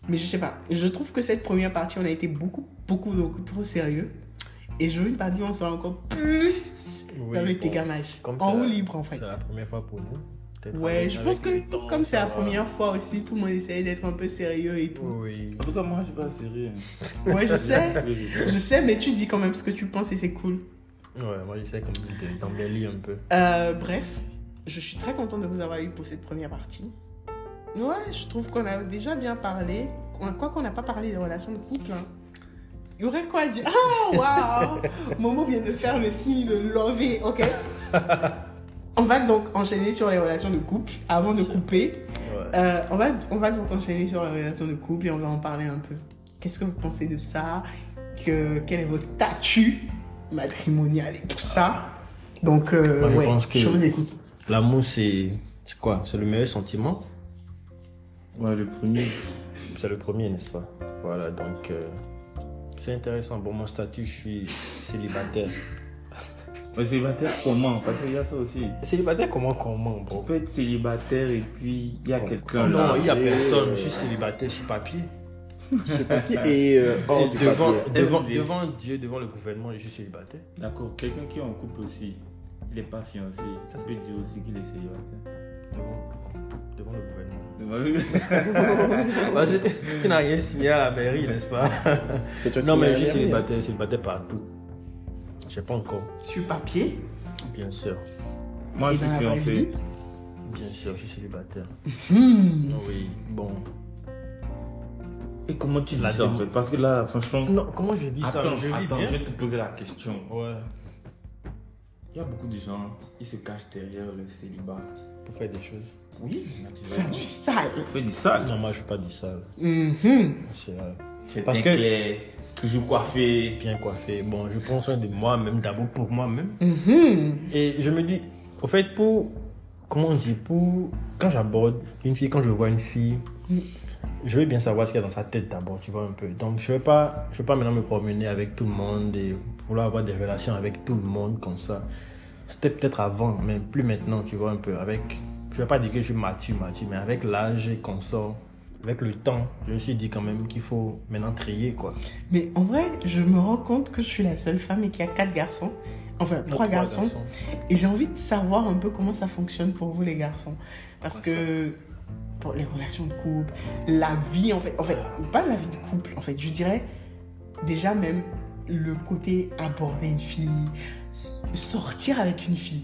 Mais je sais pas. Je trouve que cette première partie, on a été beaucoup, beaucoup, beaucoup trop sérieux. Et je veux une partie où on soit encore plus Oui, dans le bon, En la- libre, en fait. C'est la première fois pour nous. Peut-être Ouais, avec- je pense que temps, comme c'est la première fois aussi, tout le monde essaye d'être un peu sérieux et tout. Oui. En tout cas, moi, je suis pas sérieux. Ouais, je sais. Je sais, mais tu dis quand même ce que tu penses et c'est cool. Ouais, moi j'essaie comme de- d'embellir un peu. Euh, bref, je suis très contente de vous avoir eu pour cette première partie. Ouais, je trouve qu'on a déjà bien parlé. Quoi qu'on n'a pas parlé des relations de couple. hein. Il y aurait quoi à dire? Ah, waouh Momo vient de faire le signe de lover, ok? On va donc enchaîner sur les relations de couple avant de couper. Ouais. Euh, on, va, on va donc enchaîner sur les relations de couple et on va en parler un peu. Qu'est-ce que vous pensez de ça? Que, Quel est votre statut matrimonial et tout ça? Donc, euh, Moi, je ouais, pense que- je vous écoute. L'amour, c'est. C'est quoi? C'est le meilleur sentiment? Ouais, le premier. C'est le premier, n'est-ce pas? Voilà, donc. euh, c'est intéressant. Bon, mon statut, je suis célibataire. Mais célibataire, comment? Parce qu'il y a ça aussi. Célibataire, comment Comment, bro? Peut être célibataire et puis il y a quelqu'un Non, il n'y a personne. euh, Je suis célibataire sur papier. Et euh, hors Et devant, papier. devant, Dieu, devant le gouvernement, je suis célibataire. D'accord, quelqu'un qui est en couple aussi, il n'est pas fiancé. Ça peut dire aussi qu'il est célibataire. Devant, devant le gouvernement. Parce que tu n'as rien signé à la mairie, n'est-ce pas? Tu Non, mais je suis célibataire, célibataire partout. Je sais pas encore, Sur papier bien sûr. Moi, et je suis fiancé. Bien sûr, je suis célibataire. Hmm. Oui, bon. Et comment tu dis La ça en fait Parce que là, franchement. Non, comment je vis ça? Attends, Je vis attends, bien. je vais te poser la question. Ouais. Il y a beaucoup de gens, ils se cachent derrière le célibat. Pour faire des choses. Oui, Faire du sale. Fais du sale. Non, moi, je fais pas du sale. C'est euh, C'est Parce que- clair, toujours coiffé. bien coiffé. Bon, je prends soin de moi-même, d'abord pour moi-même. Mhm. Et je me dis, au fait, pour. Comment on dit Pour. Quand j'aborde une fille, quand je vois une fille, je veux bien savoir ce qu'il y a dans sa tête d'abord, tu vois un peu. Donc, je ne veux, pas- je veux pas maintenant me promener avec tout le monde et vouloir avoir des relations avec tout le monde comme ça. C'était peut-être avant, mais plus maintenant, tu vois un peu. Avec. Je ne veux pas dire que je suis mature, mature, mais avec l'âge qu'on sort, avec le temps, je me suis dit quand même qu'il faut maintenant trier, quoi. Mais en vrai, je me rends compte que je suis la seule femme et qu'il y a quatre garçons. Enfin, trois, garçons. Et j'ai envie de savoir un peu comment ça fonctionne pour vous, les garçons. Parce que pour les relations de couple, la vie, en fait, en fait, pas la vie de couple, en fait, je dirais déjà même le côté aborder une fille, sortir avec une fille.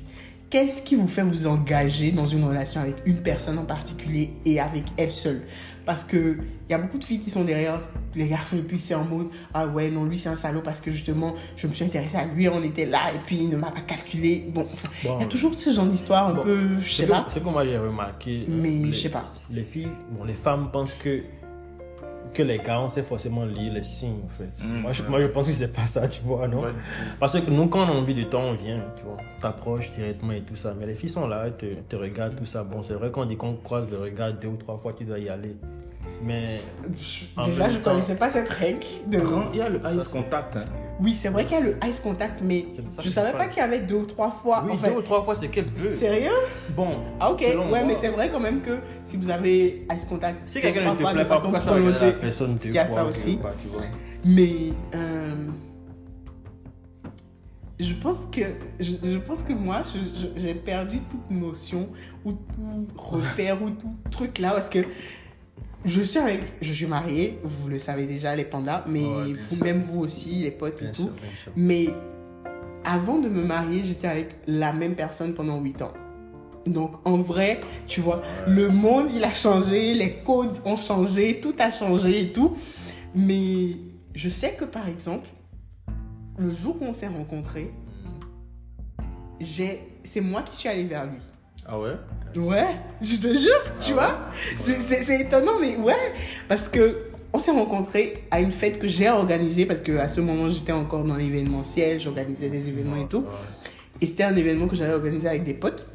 Qu'est-ce qui vous fait vous engager dans une relation avec une personne en particulier et avec elle seule? Parce que il y a beaucoup de filles qui sont derrière les garçons et puis c'est en mode ah ouais non lui c'est un salaud parce que justement je me suis intéressée à lui on était là et puis il ne m'a pas calculé bon enfin, il y a toujours ce genre d'histoire un Bon, peu je sais pas c'est que moi j'ai remarqué. euh, mais je sais pas Les filles, bon, les femmes pensent que, que les gars, on sait forcément lire les signes, en fait. Mm, moi, je, ouais. moi, je pense que c'est pas ça, tu vois, non? Ouais. Parce que nous, quand on a envie de temps, on vient, tu vois. T'approches directement et tout ça. Mais les filles sont là, te, te regardent, tout ça. Bon, c'est vrai qu'on dit qu'on croise le regard deux ou trois fois, tu dois y aller. Mais déjà je temps- connaissais pas cette règle de... Il y a le ice contact. Hein. oui c'est vrai qu'il y a le ice contact mais je que savais pas qu'il y avait deux ou trois fois oui, en fait deux ou trois fois, c'est qu'elle veut. sérieux? Bon. ah ok selon ouais moi. mais c'est vrai quand même que si vous avez ice contact Si quelqu'un ne te plaît de pas, pourquoi ça regarde la personne deux il y a ça aussi. pas, tu vois. Mais euh, je pense que je, je pense que moi j'ai perdu toute notion ou tout repère ou tout truc là parce que je suis avec je suis mariée vous le savez déjà les pandas mais Ouais, bien vous aussi les potes Bien et sûr, tout mais avant de me marier j'étais avec la même personne pendant 8 ans. Donc en vrai tu vois le monde il a changé les codes ont changé tout a changé et tout. Mais je sais que par exemple, le jour où on s'est rencontrés, j'ai, c'est moi qui suis allée vers lui. Ah ouais? Ouais, je te jure, tu vois. C'est, étonnant, mais ouais, parce que on s'est rencontrés à une fête que j'ai organisée parce que à ce moment j'étais encore dans l'événementiel, j'organisais des événements et tout. Et c'était un événement que j'avais organisé avec des potes.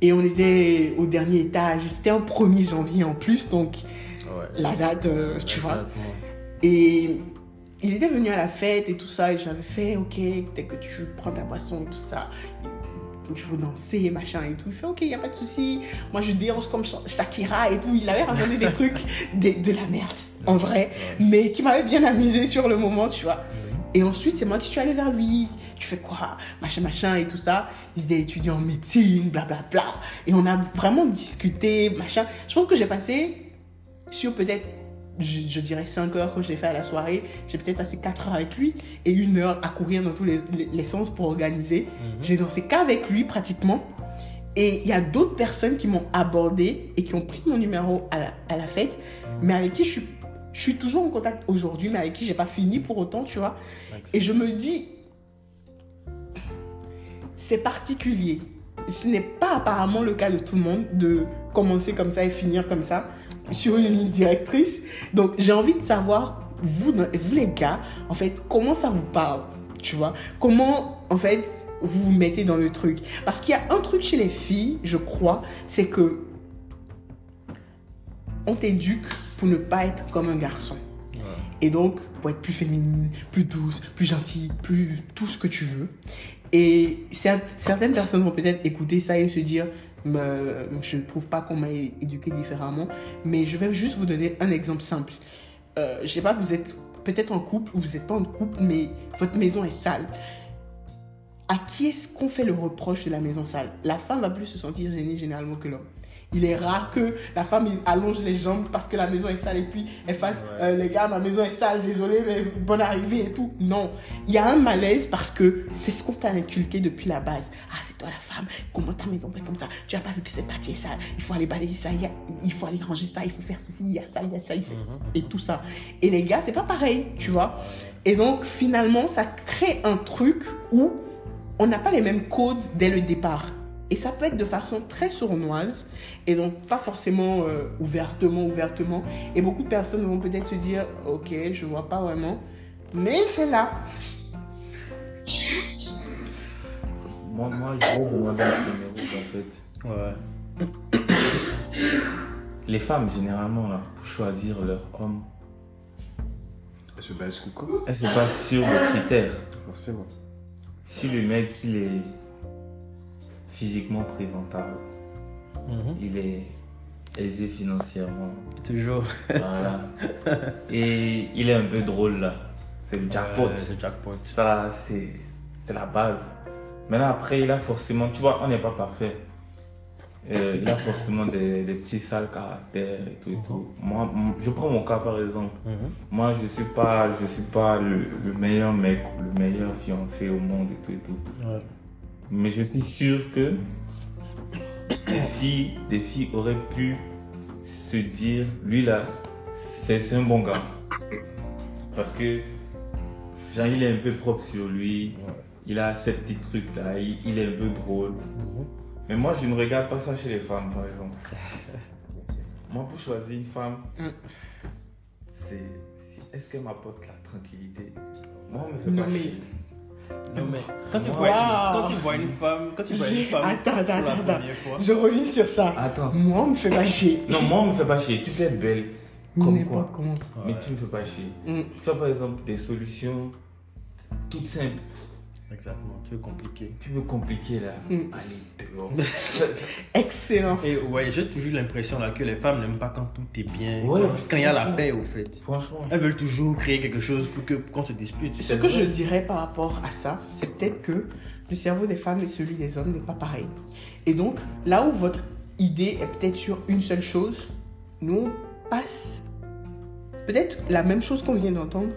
Et on était au dernier étage. C'était un 1er janvier en plus, donc Ouais. la date, euh, tu vois. Et il était venu à la fête et tout ça, et j'avais fait, ok, dès que tu prends ta boisson et tout ça, il faut danser, machin et tout. Il fait, ok, il n'y a pas de souci. Moi, je danse comme Shakira et tout. Il avait raconté des trucs, de, de la merde, en vrai, mais qui m'avait bien amusé sur le moment, tu vois. Et ensuite, c'est moi qui suis allée vers lui. Tu fais quoi? Machin, machin et tout ça. Il est étudiant en médecine, blablabla. Bla, bla. Et on a vraiment discuté, machin. Je pense que j'ai passé sur peut-être, je, je, dirais 5 heures que j'ai fait à la soirée. J'ai peut-être passé 4 heures avec lui et une heure à courir dans tous les, les, les sens pour organiser. Mm -hmm. J'ai dansé qu'avec lui pratiquement. Et il y a d'autres personnes qui m'ont abordé et qui ont pris mon numéro à la, à la fête, mm -hmm. mais avec qui je suis je suis toujours en contact aujourd'hui, mais avec qui j'ai pas fini pour autant, tu vois. Et je me dis, c'est particulier. Ce n'est pas apparemment le cas de tout le monde de commencer comme ça et finir comme ça sur une ligne directrice. Donc j'ai envie de savoir, vous, vous les gars, en fait, comment ça vous parle, tu vois? Comment, en fait, vous vous mettez dans le truc? Parce qu'il y a un truc chez les filles, je crois, c'est que on t'éduque pour ne pas être comme un garçon. Ouais. Et donc, pour être plus féminine, plus douce, plus gentille, plus tout ce que tu veux. Et certaines personnes vont peut-être écouter ça et se dire, je ne trouve pas qu'on m'a éduqué différemment. Mais je vais juste vous donner un exemple simple. Euh, je sais pas, vous êtes peut-être en couple ou vous n'êtes pas en couple, mais votre maison est sale. À qui est-ce qu'on fait le reproche de la maison sale? La femme va plus se sentir gênée généralement que l'homme il est rare que la femme allonge les jambes parce que la maison est sale et puis elle fasse ouais. euh, les gars ma maison est sale désolé mais bonne arrivée et tout. Non. Il y a un malaise parce que c'est ce qu'on t'a inculqué depuis la base. Ah c'est toi la femme. Comment ta maison peut être comme ça? Tu as pas vu que c'est parti sale. Il faut aller balayer ça. Il, y a, il, faut aller ranger ça. Il faut faire ceci. Il y a ça. Il y a ça, il y a ça. Et tout ça. Et les gars c'est pas pareil tu vois. Et donc finalement ça crée un truc où on n'a pas les mêmes codes dès le départ et ça peut être de façon très sournoise et donc pas forcément euh, ouvertement, ouvertement. Et beaucoup de personnes vont peut-être se dire, ok, je vois pas vraiment, mais c'est là. Moi, moi, je vais demander un numéro en fait. Ouais. Les femmes, généralement, là, pour choisir leur homme, elles se basent sur quoi? elles se basent sur des critères. Forcément. Si le mec, il est physiquement présentable. -hmm. Il est aisé financièrement. Toujours. Voilà. Et il est un peu drôle là. C'est le jackpot. Ouais, le jackpot. Ça, c'est la base. Maintenant, après, il a forcément, tu vois, on n'est pas parfait. Euh, il a forcément des, des, petits sales caractères et tout et tout. Moi, je prends mon cas par exemple. Mm -hmm. Moi, je suis pas, je suis pas le, le, meilleur mec le meilleur fiancé au monde et tout et tout. Ouais. Mais je suis sûr que des filles, des filles auraient pu se dire, lui là, c'est un bon gars. Parce que, genre, il est un peu propre sur lui. Ouais. Il a ces petits trucs là. Il, il est un peu drôle. Mm -hmm. Mais moi, je ne regarde pas ça chez les femmes, par exemple. moi, pour choisir une femme, c'est est-ce qu'elle m'apporte la tranquillité? Moi, on me fait non, pas mais... chier. Non, mais quand tu, Wow. vois, une, quand tu vois une femme, quand tu vois une femme Attends, attends, pour la attends, première fois, Je reviens sur ça. Attends. Moi, on me fait pas chier. Non, moi, on me fait pas chier. Tu peux être belle. Comme quoi. comment. Mais Ouais. tu me fais pas chier. Mm. Tu as par exemple des solutions toutes simples. Exactement, tu es compliqué. Tu veux compliquer là Mm. Allez dehors. Excellent. Et ouais, j'ai toujours l'impression là que les femmes n'aiment pas quand tout est bien, Ouais, quand- quand il y a la paix au fait. Franchement. Elles veulent toujours créer quelque chose pour que qu'on se dispute. Ce que vrai. je dirais par rapport à ça, c'est peut-être que le cerveau des femmes et celui des hommes n'est pas pareil. Et donc, là où votre idée est peut-être sur une seule chose, nous, on passe peut-être la même chose qu'on vient d'entendre.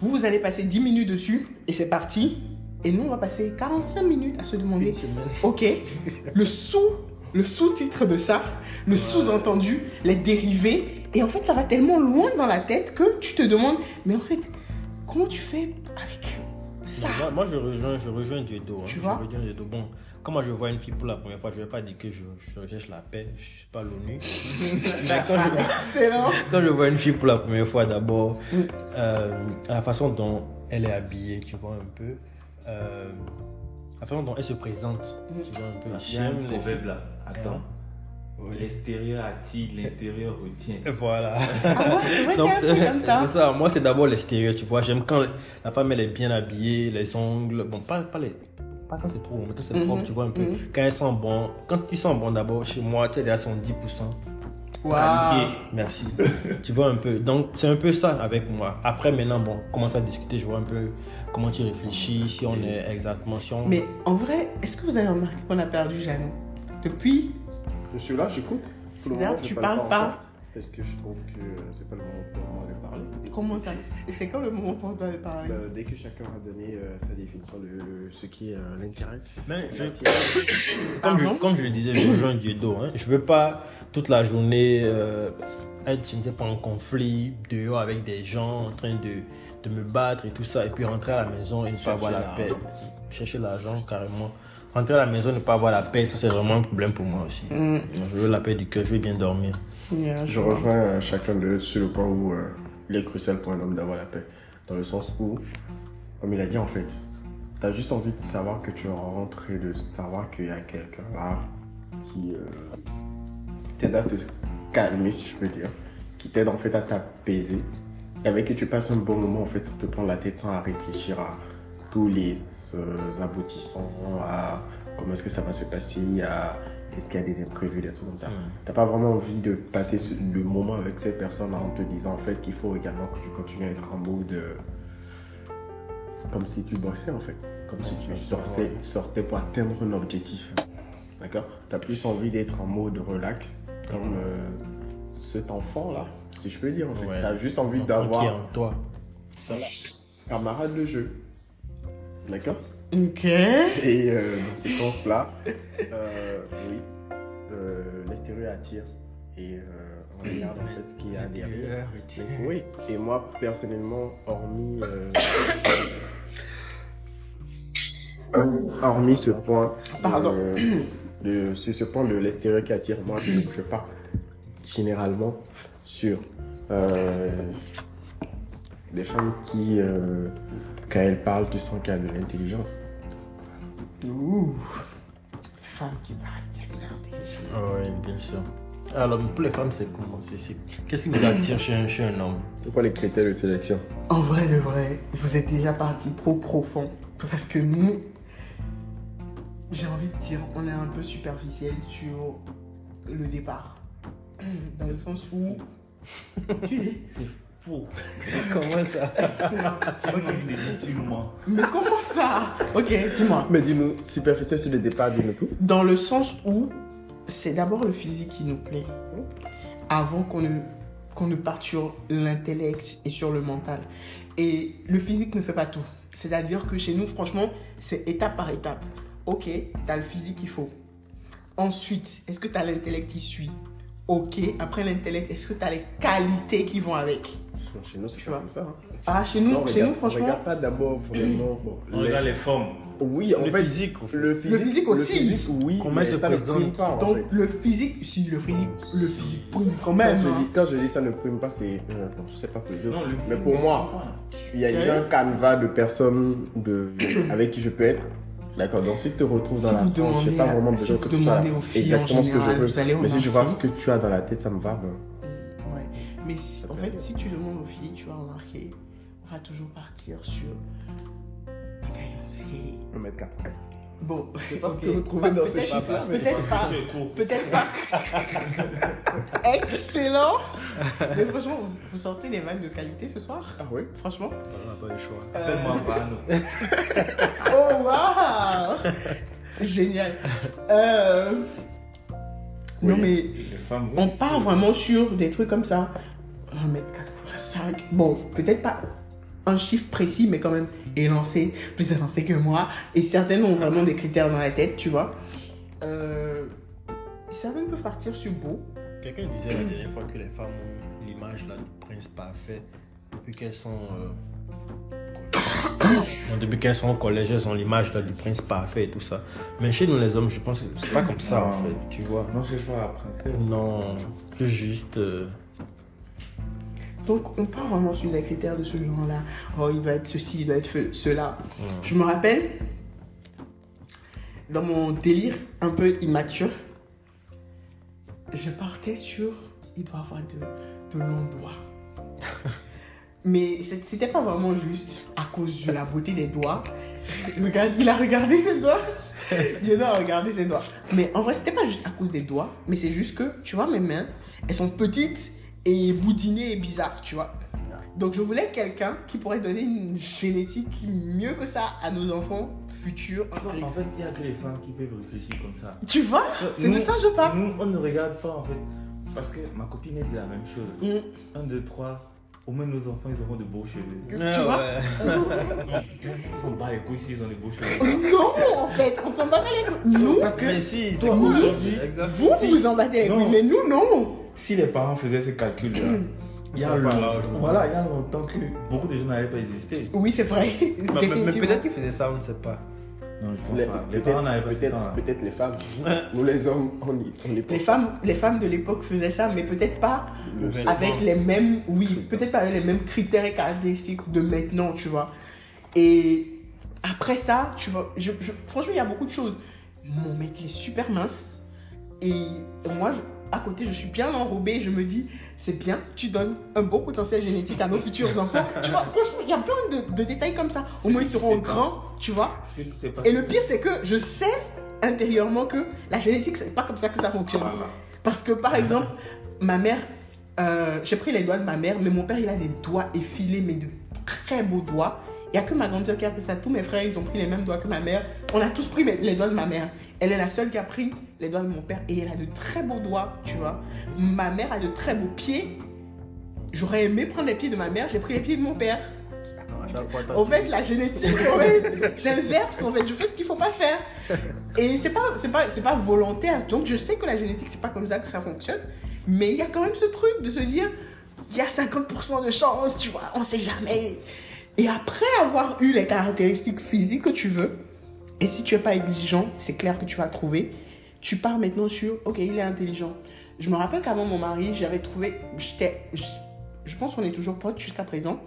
Vous, vous allez passer 10 minutes dessus et c'est parti. Et nous, on va passer 45 minutes à se demander. Ok, le sous, le sous-titre de ça, le sous-entendu, les dérivés, et en fait ça va tellement loin dans la tête que tu te demandes, mais en fait, comment tu fais avec ça? Moi, moi, je rejoins, je rejoins Dieudo. Hein. Tu je vois rejoins Dieudo. Bon, quand moi je vois une fille pour la première fois, je vais pas dire que je, je recherche la paix. Je suis pas l'ONU. Mais quand je, quand je vois une fille pour la première fois, d'abord, euh, la façon dont elle est habillée, tu vois un peu. euh, la façon dont elle se présente, tu vois un peu. J'aime les proverbe là. Attends. L'extérieur attire, l'intérieur retient. Voilà. Ah ouais, c'est vrai qu'il y Donc, a un truc comme ça. c'est ça. Moi, c'est d'abord l'extérieur, tu vois. J'aime quand la femme, elle est bien habillée, les ongles. Bon, pas, pas, les, pas quand c'est trop, mais quand c'est Mhm, propre, tu vois un peu. mhm. Quand elle sent bon, quand tu sens bon d'abord, chez moi, tu es déjà son 10%. Waouh. Qualifié. Merci. tu vois un peu. Donc, c'est un peu ça avec moi. Après, maintenant, bon, on commence à discuter, je vois un peu comment tu réfléchis, si on est exactement, si on. Mais en vrai, est-ce que vous avez remarqué qu'on a perdu Jeannot? Depuis, Je suis là, j'écoute. C'est-à-dire, je tu parle parles pas. Parce que je trouve que euh, c'est pas le moment pour moi de parler. comment ça C'est quand le moment pour toi de parler Bah, dès que chacun a donné euh, sa définition de ce qui euh, l'intéresse. Mais je-. Comme je, comme je le disais, je rejoins Dieudo. Hein. Je veux pas toute la journée euh, être, je ne sais pas, en conflit dehors avec des gens, en train de, de me battre et tout ça, et puis rentrer à la maison et ne pas avoir la paix. Chercher l'argent, carrément. Rentrer à la maison et ne pas avoir la paix, ça c'est vraiment un problème pour moi aussi. Mm, Je veux la paix du cœur, je veux bien dormir. Yeah, Je rejoins euh, chacun d'eux sur le point où euh, il est crucial pour un homme d'avoir la paix. Dans le sens où, comme il a dit en fait, tu as juste envie de savoir que tu rentres et de savoir qu'il y a quelqu'un là qui euh, t'aide à te calmer, si je peux dire, qui t'aide en fait à t'apaiser et avec qui tu passes un bon moment en fait sans te prendre la tête, sans à réfléchir à tous les euh, aboutissants, à comment est-ce que ça va se passer, à est-ce qu'il y a des imprévus, des trucs comme ça? T'as pas vraiment envie de passer le moment avec cette personne en te disant en fait qu'il faut également que tu continues à être en mode euh, comme si tu bossais en fait, comme si tu sortais, sortais pour atteindre un objectif. D'accord? T'as plus envie d'être en mode relax comme euh, cet enfant là, si je peux dire en fait. Ouais. T'as juste envie d'avoir toi. un camarade de jeu. D'accord? Ok. Et euh, dans ce sens-là, euh, oui, euh, l'extérieur attire. Et euh, on regarde en fait ce qu'il y a derrière. Oui, et moi personnellement, hormis, euh, hormis ce point, Pardon. euh, de, sur ce point de l'extérieur qui attire, moi je, je pars généralement sur euh, des femmes qui, euh, quand elles parlent, tu sens qu'il y a de l'intelligence. Ouh. Femme qui parle qui a de l'intelligence. Ah oui, bien sûr. Alors, pour les femmes, c'est comment? C'est, c'est- Qu'est-ce qui vous attire chez un, chez un homme? C'est quoi les critères de sélection? En vrai de vrai, vous êtes déjà parti trop profond. Parce que nous, j'ai envie de dire, on est un peu superficiel sur le départ. Dans le sens où. Tu dis. C'est faux. Comment ça? Ok. Détitulement. Mais comment ça? Ok, dis-moi. Mais dis-nous, superficiel sur le départ, dis-nous tout. Dans le sens où c'est d'abord le physique qui nous plaît. Avant qu'on ne, qu'on ne parte sur l'intellect et sur le mental. Et le physique ne fait pas tout. C'est-à-dire que chez nous, franchement, c'est étape par étape. Ok, tu as le physique qu'il faut. Ensuite, est-ce que tu as l'intellect qui suit? Ok, après l'intellect, est-ce que tu as les qualités qui vont avec? Chez nous, c'est pas vois. comme ça. hein. Ah, chez nous, Non, chez regarde- nous franchement, regarde pas d'abord vraiment. bon, On les- regarde les formes. Oui, en Le fait. physique, fait. Le physique, physique aussi. physique, oui. Comment mais il se ça ne présente. prime pas, en donc fait. le physique, si le physique, le physique prime quand même. Quand je, hein. dis, quand je dis ça ne prime pas, c'est. euh, je sais pas te dire. Non, le Mais pour ne moi, il y a déjà un canevas de personnes de, avec qui je peux être. D'accord, donc si tu te retrouves dans Si la vous tranche, demandez pas vraiment si besoin vous que tu sois demandez aux filles en exactement ce que je veux. Mais si je vois ce que tu as dans la tête, ça me va. ben. Mais si- en fait, si tu demandes aux filles, tu vas remarquer, on va toujours partir sur un gars élancé. 1m80. Bon, C'est pas ce ok. que vous trouvez dans ces Peut-être- chiffres-là, Peut-être pas. Peut-être pas. Excellent. Mais franchement, vous, vous sortez des vannes de qualité ce soir? Ah oui Franchement. On n'a pas le choix. Euh. Oh, waouh Génial. Euh, Non, mais on part vraiment sur des trucs comme ça. 1m85. Bon, peut-être pas un chiffre précis, mais quand même élancé, plus élancé que moi. Et certaines ont vraiment des critères dans la tête, tu vois. Euh, certaines peuvent partir sur beau. Quelqu'un disait la dernière fois que les femmes ont l'image là, du prince parfait depuis qu'elles sont. euh, non, depuis qu'elles sont au collège, elles ont l'image là, du prince parfait et tout ça. Mais chez nous, les hommes, je pense que c'est pas comme ça en Non. fait, tu vois. Non, je cherche pas la princesse. Non, que juste. euh, Donc, on part vraiment sur des critères de ce genre-là. Oh, il doit être ceci, il doit être cela. Je me rappelle, dans mon délire un peu immature, je partais sur. Il doit avoir de, de longs doigts. Mais c'était pas vraiment juste à cause de la beauté des doigts. Regarde, il a regardé ses doigts. Il a regardé ses doigts. Mais en vrai, c'était pas juste à cause des doigts, mais c'est juste que, tu vois, mes mains, elles sont petites et boudinées et bizarres, tu vois. Donc je voulais quelqu'un qui pourrait donner une génétique mieux que ça à nos enfants futurs. En fait, il n'y a que les femmes qui peuvent réfléchir comme ça. Tu vois C'est de Nous- ça que je parle. Nous, on ne regarde pas en fait. Parce que ma copine dit la même chose. Mm. Un, deux, trois. Au moins nos enfants, ils auront de beaux cheveux. Tu vois On s'en bat les couilles s'ils ont de beaux cheveux. Non, en fait, on s'en bat pas les couilles. Nous, Parce que Mais si, toi, aujourd'hui, vous, si- vous en battez les Non. couilles, mais nous, non. Si les parents faisaient ce calcul-là, il y a longtemps, voilà, il y a longtemps que beaucoup de gens n'allaient pas exister. Oui, c'est vrai. Mais- Mais, peut-être qu'il faisait ça, on ne sait pas. Non, je pense Les- pas. Les Peut-être parents n'avaient pas peut-être- peut-être les femmes. Nous les hommes, on on est pas. Les femmes, les femmes de l'époque faisaient ça, mais peut-être pas Le avec les mêmes, oui, peut-être pas avec les mêmes critères et caractéristiques de maintenant, tu vois. Et après ça, tu vois, je, je- franchement, il y a beaucoup de choses. Mon mec il est super mince et moi, je- à côté, je suis bien enrobée. Je me dis, c'est bien, tu donnes un beau potentiel génétique à nos futurs enfants. Tu vois, franchement, il y a plein de, de détails comme ça. Au moins, ils seront pas- grands, tu vois. Tu sais Et le pire, c'est que je sais intérieurement que la génétique, c'est pas comme ça que ça fonctionne. Voilà. Parce que par exemple, ma mère, euh, j'ai pris les doigts de ma mère, mais mon père, il a des doigts effilés, mais de très beaux doigts. Il n'y a que ma grande soeur qui a pris ça. Tous mes frères, ils ont pris les mêmes doigts que ma mère. On a tous pris les doigts de ma mère. Elle est la seule qui a pris les doigts de mon père et elle a de très beaux doigts, tu vois. Ma mère a de très beaux pieds. J'aurais aimé prendre les pieds de ma mère, j'ai pris les pieds de mon père. En fait, la génétique, en fait, j'inverse, en fait, je fais ce qu'il faut pas faire. Et c'est pas, c'est pas, c'est pas volontaire. Donc, je sais que la génétique, c'est pas comme ça que ça fonctionne. Mais il y a quand même ce truc de se dire, il y a 50% de chance, tu vois, on sait jamais. Et après avoir eu les caractéristiques physiques que tu veux, et si tu es pas exigeant, c'est clair que tu vas trouver, tu pars maintenant sur, ok, il est intelligent. Je me rappelle qu'avant mon mari, j'avais trouvé, j'étais, je, je pense qu'on est toujours potes jusqu'à présent.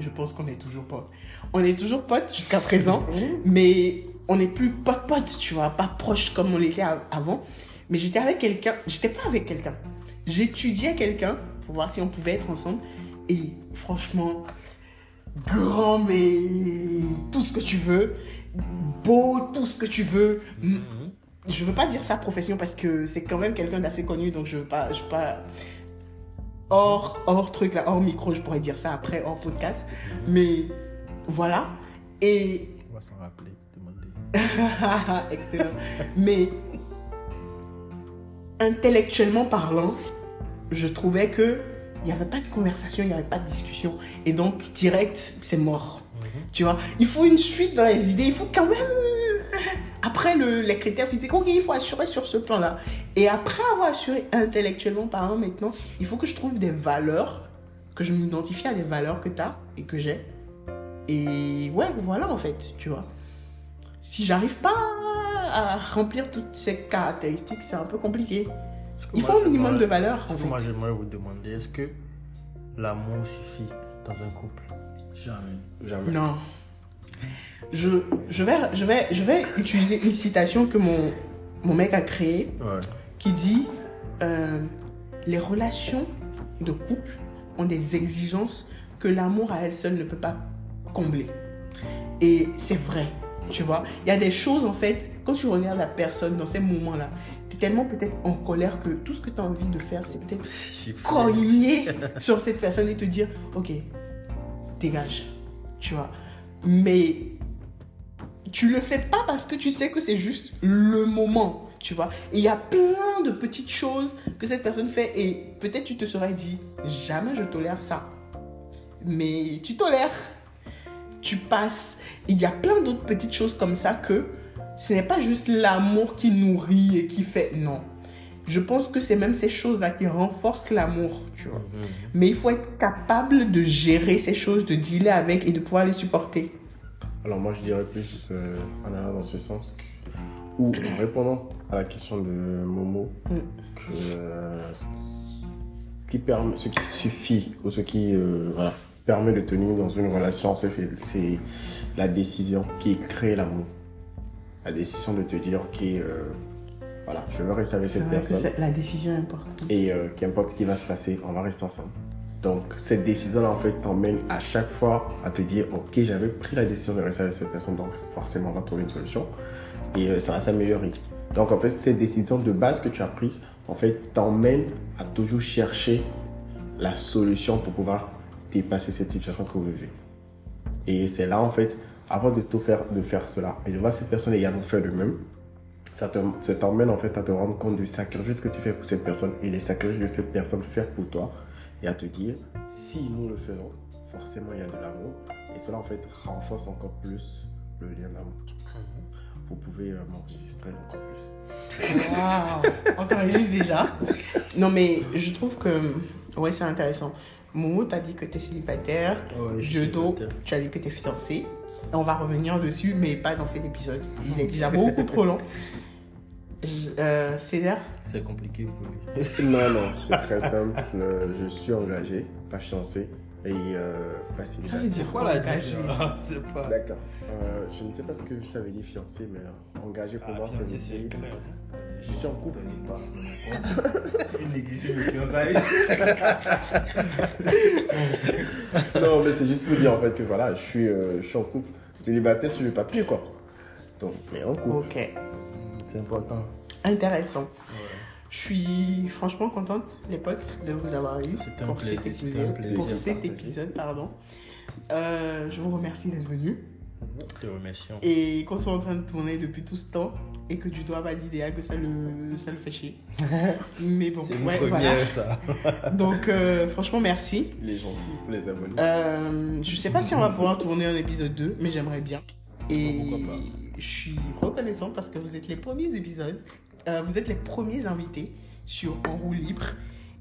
Je pense qu'on est toujours potes. On est toujours potes jusqu'à présent, mais on n'est plus potes potes, tu vois, pas proches comme on était a- avant. Mais j'étais avec quelqu'un, j'étais pas avec quelqu'un. J'étudiais quelqu'un pour voir si on pouvait être ensemble. Et franchement, grand, mais tout ce que tu veux, beau, tout ce que tu veux. Je veux pas dire sa profession parce que c'est quand même quelqu'un d'assez connu, donc je veux pas, je veux pas hors, hors truc là, hors micro, je pourrais dire ça après, hors podcast. Mais voilà. Et On va s'en rappeler, demander. excellent. Mais intellectuellement parlant, je trouvais que il n'y avait pas de conversation, il n'y avait pas de discussion. Et donc, direct, c'est mort. Tu vois, il faut une suite dans les idées, il faut quand même. Après le, les critères physiques, ok, il faut assurer sur ce plan-là. Et après avoir assuré intellectuellement parlant maintenant, il faut que je trouve des valeurs, que je m'identifie à des valeurs que tu as et que j'ai. Et ouais, voilà en fait, tu vois. Si j'arrive pas à remplir toutes ces caractéristiques, c'est un peu compliqué. Il moi, faut un minimum de valeurs est-ce en Moi, j'aimerais vous demander, est-ce que l'amour suffit dans un couple? Jamais. Jamais. Non. Je, je, vais, je, vais, je vais utiliser une citation que mon, mon mec a créée Ouais. qui dit euh, Les relations de couple ont des exigences que l'amour à elle seule ne peut pas combler. Et c'est vrai, tu vois. Il y a des choses, en fait, quand tu regardes la personne dans ces moments-là, es tellement peut-être en colère que tout ce que tu as envie de faire, c'est peut-être cogner sur cette personne et te dire ok dégage tu vois. Mais tu le fais pas parce que tu sais que c'est juste le moment tu vois. Il y a plein de petites choses que cette personne fait et peut-être tu te serais dit jamais je tolère ça. Mais tu tolères. Tu passes. Il y a plein d'autres petites choses comme ça que ce n'est pas juste l'amour qui nourrit et qui fait non je pense que c'est même ces choses-là qui renforcent l'amour, tu vois. Mais il faut être capable de gérer ces choses, de dealer avec et de pouvoir les supporter. Alors moi je dirais plus euh, en allant dans ce sens que- ou en répondant à la question de Momo Mm. que euh, ce qui- permet, ce qui suffit ou ce qui euh, voilà, permet de tenir dans une relation, c'est la décision qui crée l'amour. La décision de te dire ok euh, voilà, je veux rester avec cette que personne. c'est- la décision est importante. Et euh, qu'importe ce qui va se passer, on va rester ensemble. Donc, cette décision-là, en fait, t'emmène à chaque fois à te dire, OK, j'avais pris la décision de rester avec cette personne, donc forcément, on va trouver une solution. Et euh, ça va s'améliorer. Donc, en fait, cette décision de base que tu as prise, en fait, t'emmène à toujours chercher la solution pour pouvoir dépasser cette situation que vous vivez. Et c'est là, en fait, avant de tout faire, de faire cela, et de voir cette personne également faire de même, ça te- ça t'emmène en fait à te rendre compte du sacrifice que tu fais pour cette personne et les sacrifices que cette personne fait pour toi et à te dire si nous le faisons forcément il y a de l'amour et cela en fait renforce encore plus le lien d'amour vous pouvez euh, m'enregistrer encore plus Waouh, on t'enregistre déjà. Non, mais je trouve que, ouais, c'est intéressant. Momo, t'as dit que t'es célibataire. Ouais, je Jodo, célibataire. tu as dit que t'es fiancé. On va revenir dessus, mais pas dans cet épisode. Il est déjà beaucoup trop long. Euh, Césaire, C'est compliqué pour lui. non non c'est très simple je suis engagé pas fiancé et euh, pas ça veut dire quoi engagé C'est pas. D'accord. Euh, je ne sais pas ce que ça veut dire fiancé, mais euh, engagé pour Ah, moi, ça veut fiancé, c'est dire. clair. Je suis en couple. Tu veux négliger mes fiançailles? Non, mais c'est juste pour dire en fait que voilà, je suis, euh, je suis en couple. Célibataire sur le papier, quoi. Donc, mais en couple. Ok, C'est important. intéressant. Je suis franchement contente, les potes, de vous avoir eu pour plaisir, cet épisode. plaisir Pour cet épisode, pardon. Euh, je vous remercie d'être venus Te remercions. et qu'on soit en train de tourner depuis tout ce temps et que du doigt va l'idéal que ça le, ça le fait chier. Mais bon, C'est ouais, voilà. ça. Donc, euh, franchement, merci. Il est gentil pour les abonnés. Euh, je sais pas si on va pouvoir tourner un épisode 2, mais j'aimerais bien. Et Pourquoi pas. je suis reconnaissante parce que vous êtes les premiers épisodes, euh, vous êtes les premiers invités sur En roue libre.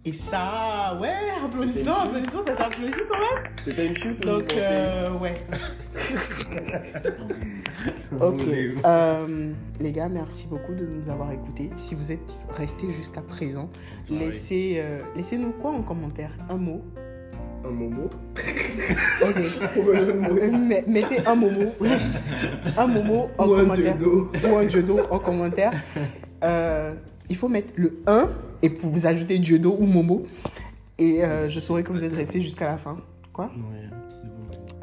Et ça, ouais, applaudissons, applaudissons, ça s'applaudit quand même. C'était une chute Donc, euh, ouais. ok. Euh, les gars, merci beaucoup de nous avoir écoutés. Si vous êtes restés jusqu'à présent, laissez, euh, laissez-nous quoi en commentaire? Un mot. Un momo. Ok. Mettez un momo. un momo en Ou commentaire. Ou un jodo en commentaire. Euh, il faut mettre le 1 et pour vous ajouter jodo ou momo. Et euh, je saurai que vous êtes restés jusqu'à la fin. Quoi?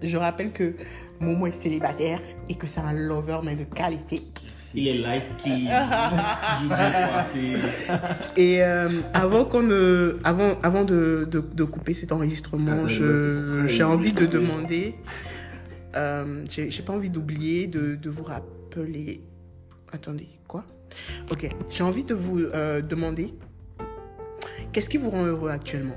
Je rappelle que Momo est célibataire et que c'est un lover mais de qualité. Il est light skin. Et euh, avant qu'on ne, avant, avant de, de, de couper cet enregistrement, je- j'ai envie de demander, euh, j'ai j'ai pas envie d'oublier de, de vous rappeler. Attendez, quoi? Ok, j'ai envie de vous euh, demander, qu'est-ce qui vous rend heureux actuellement?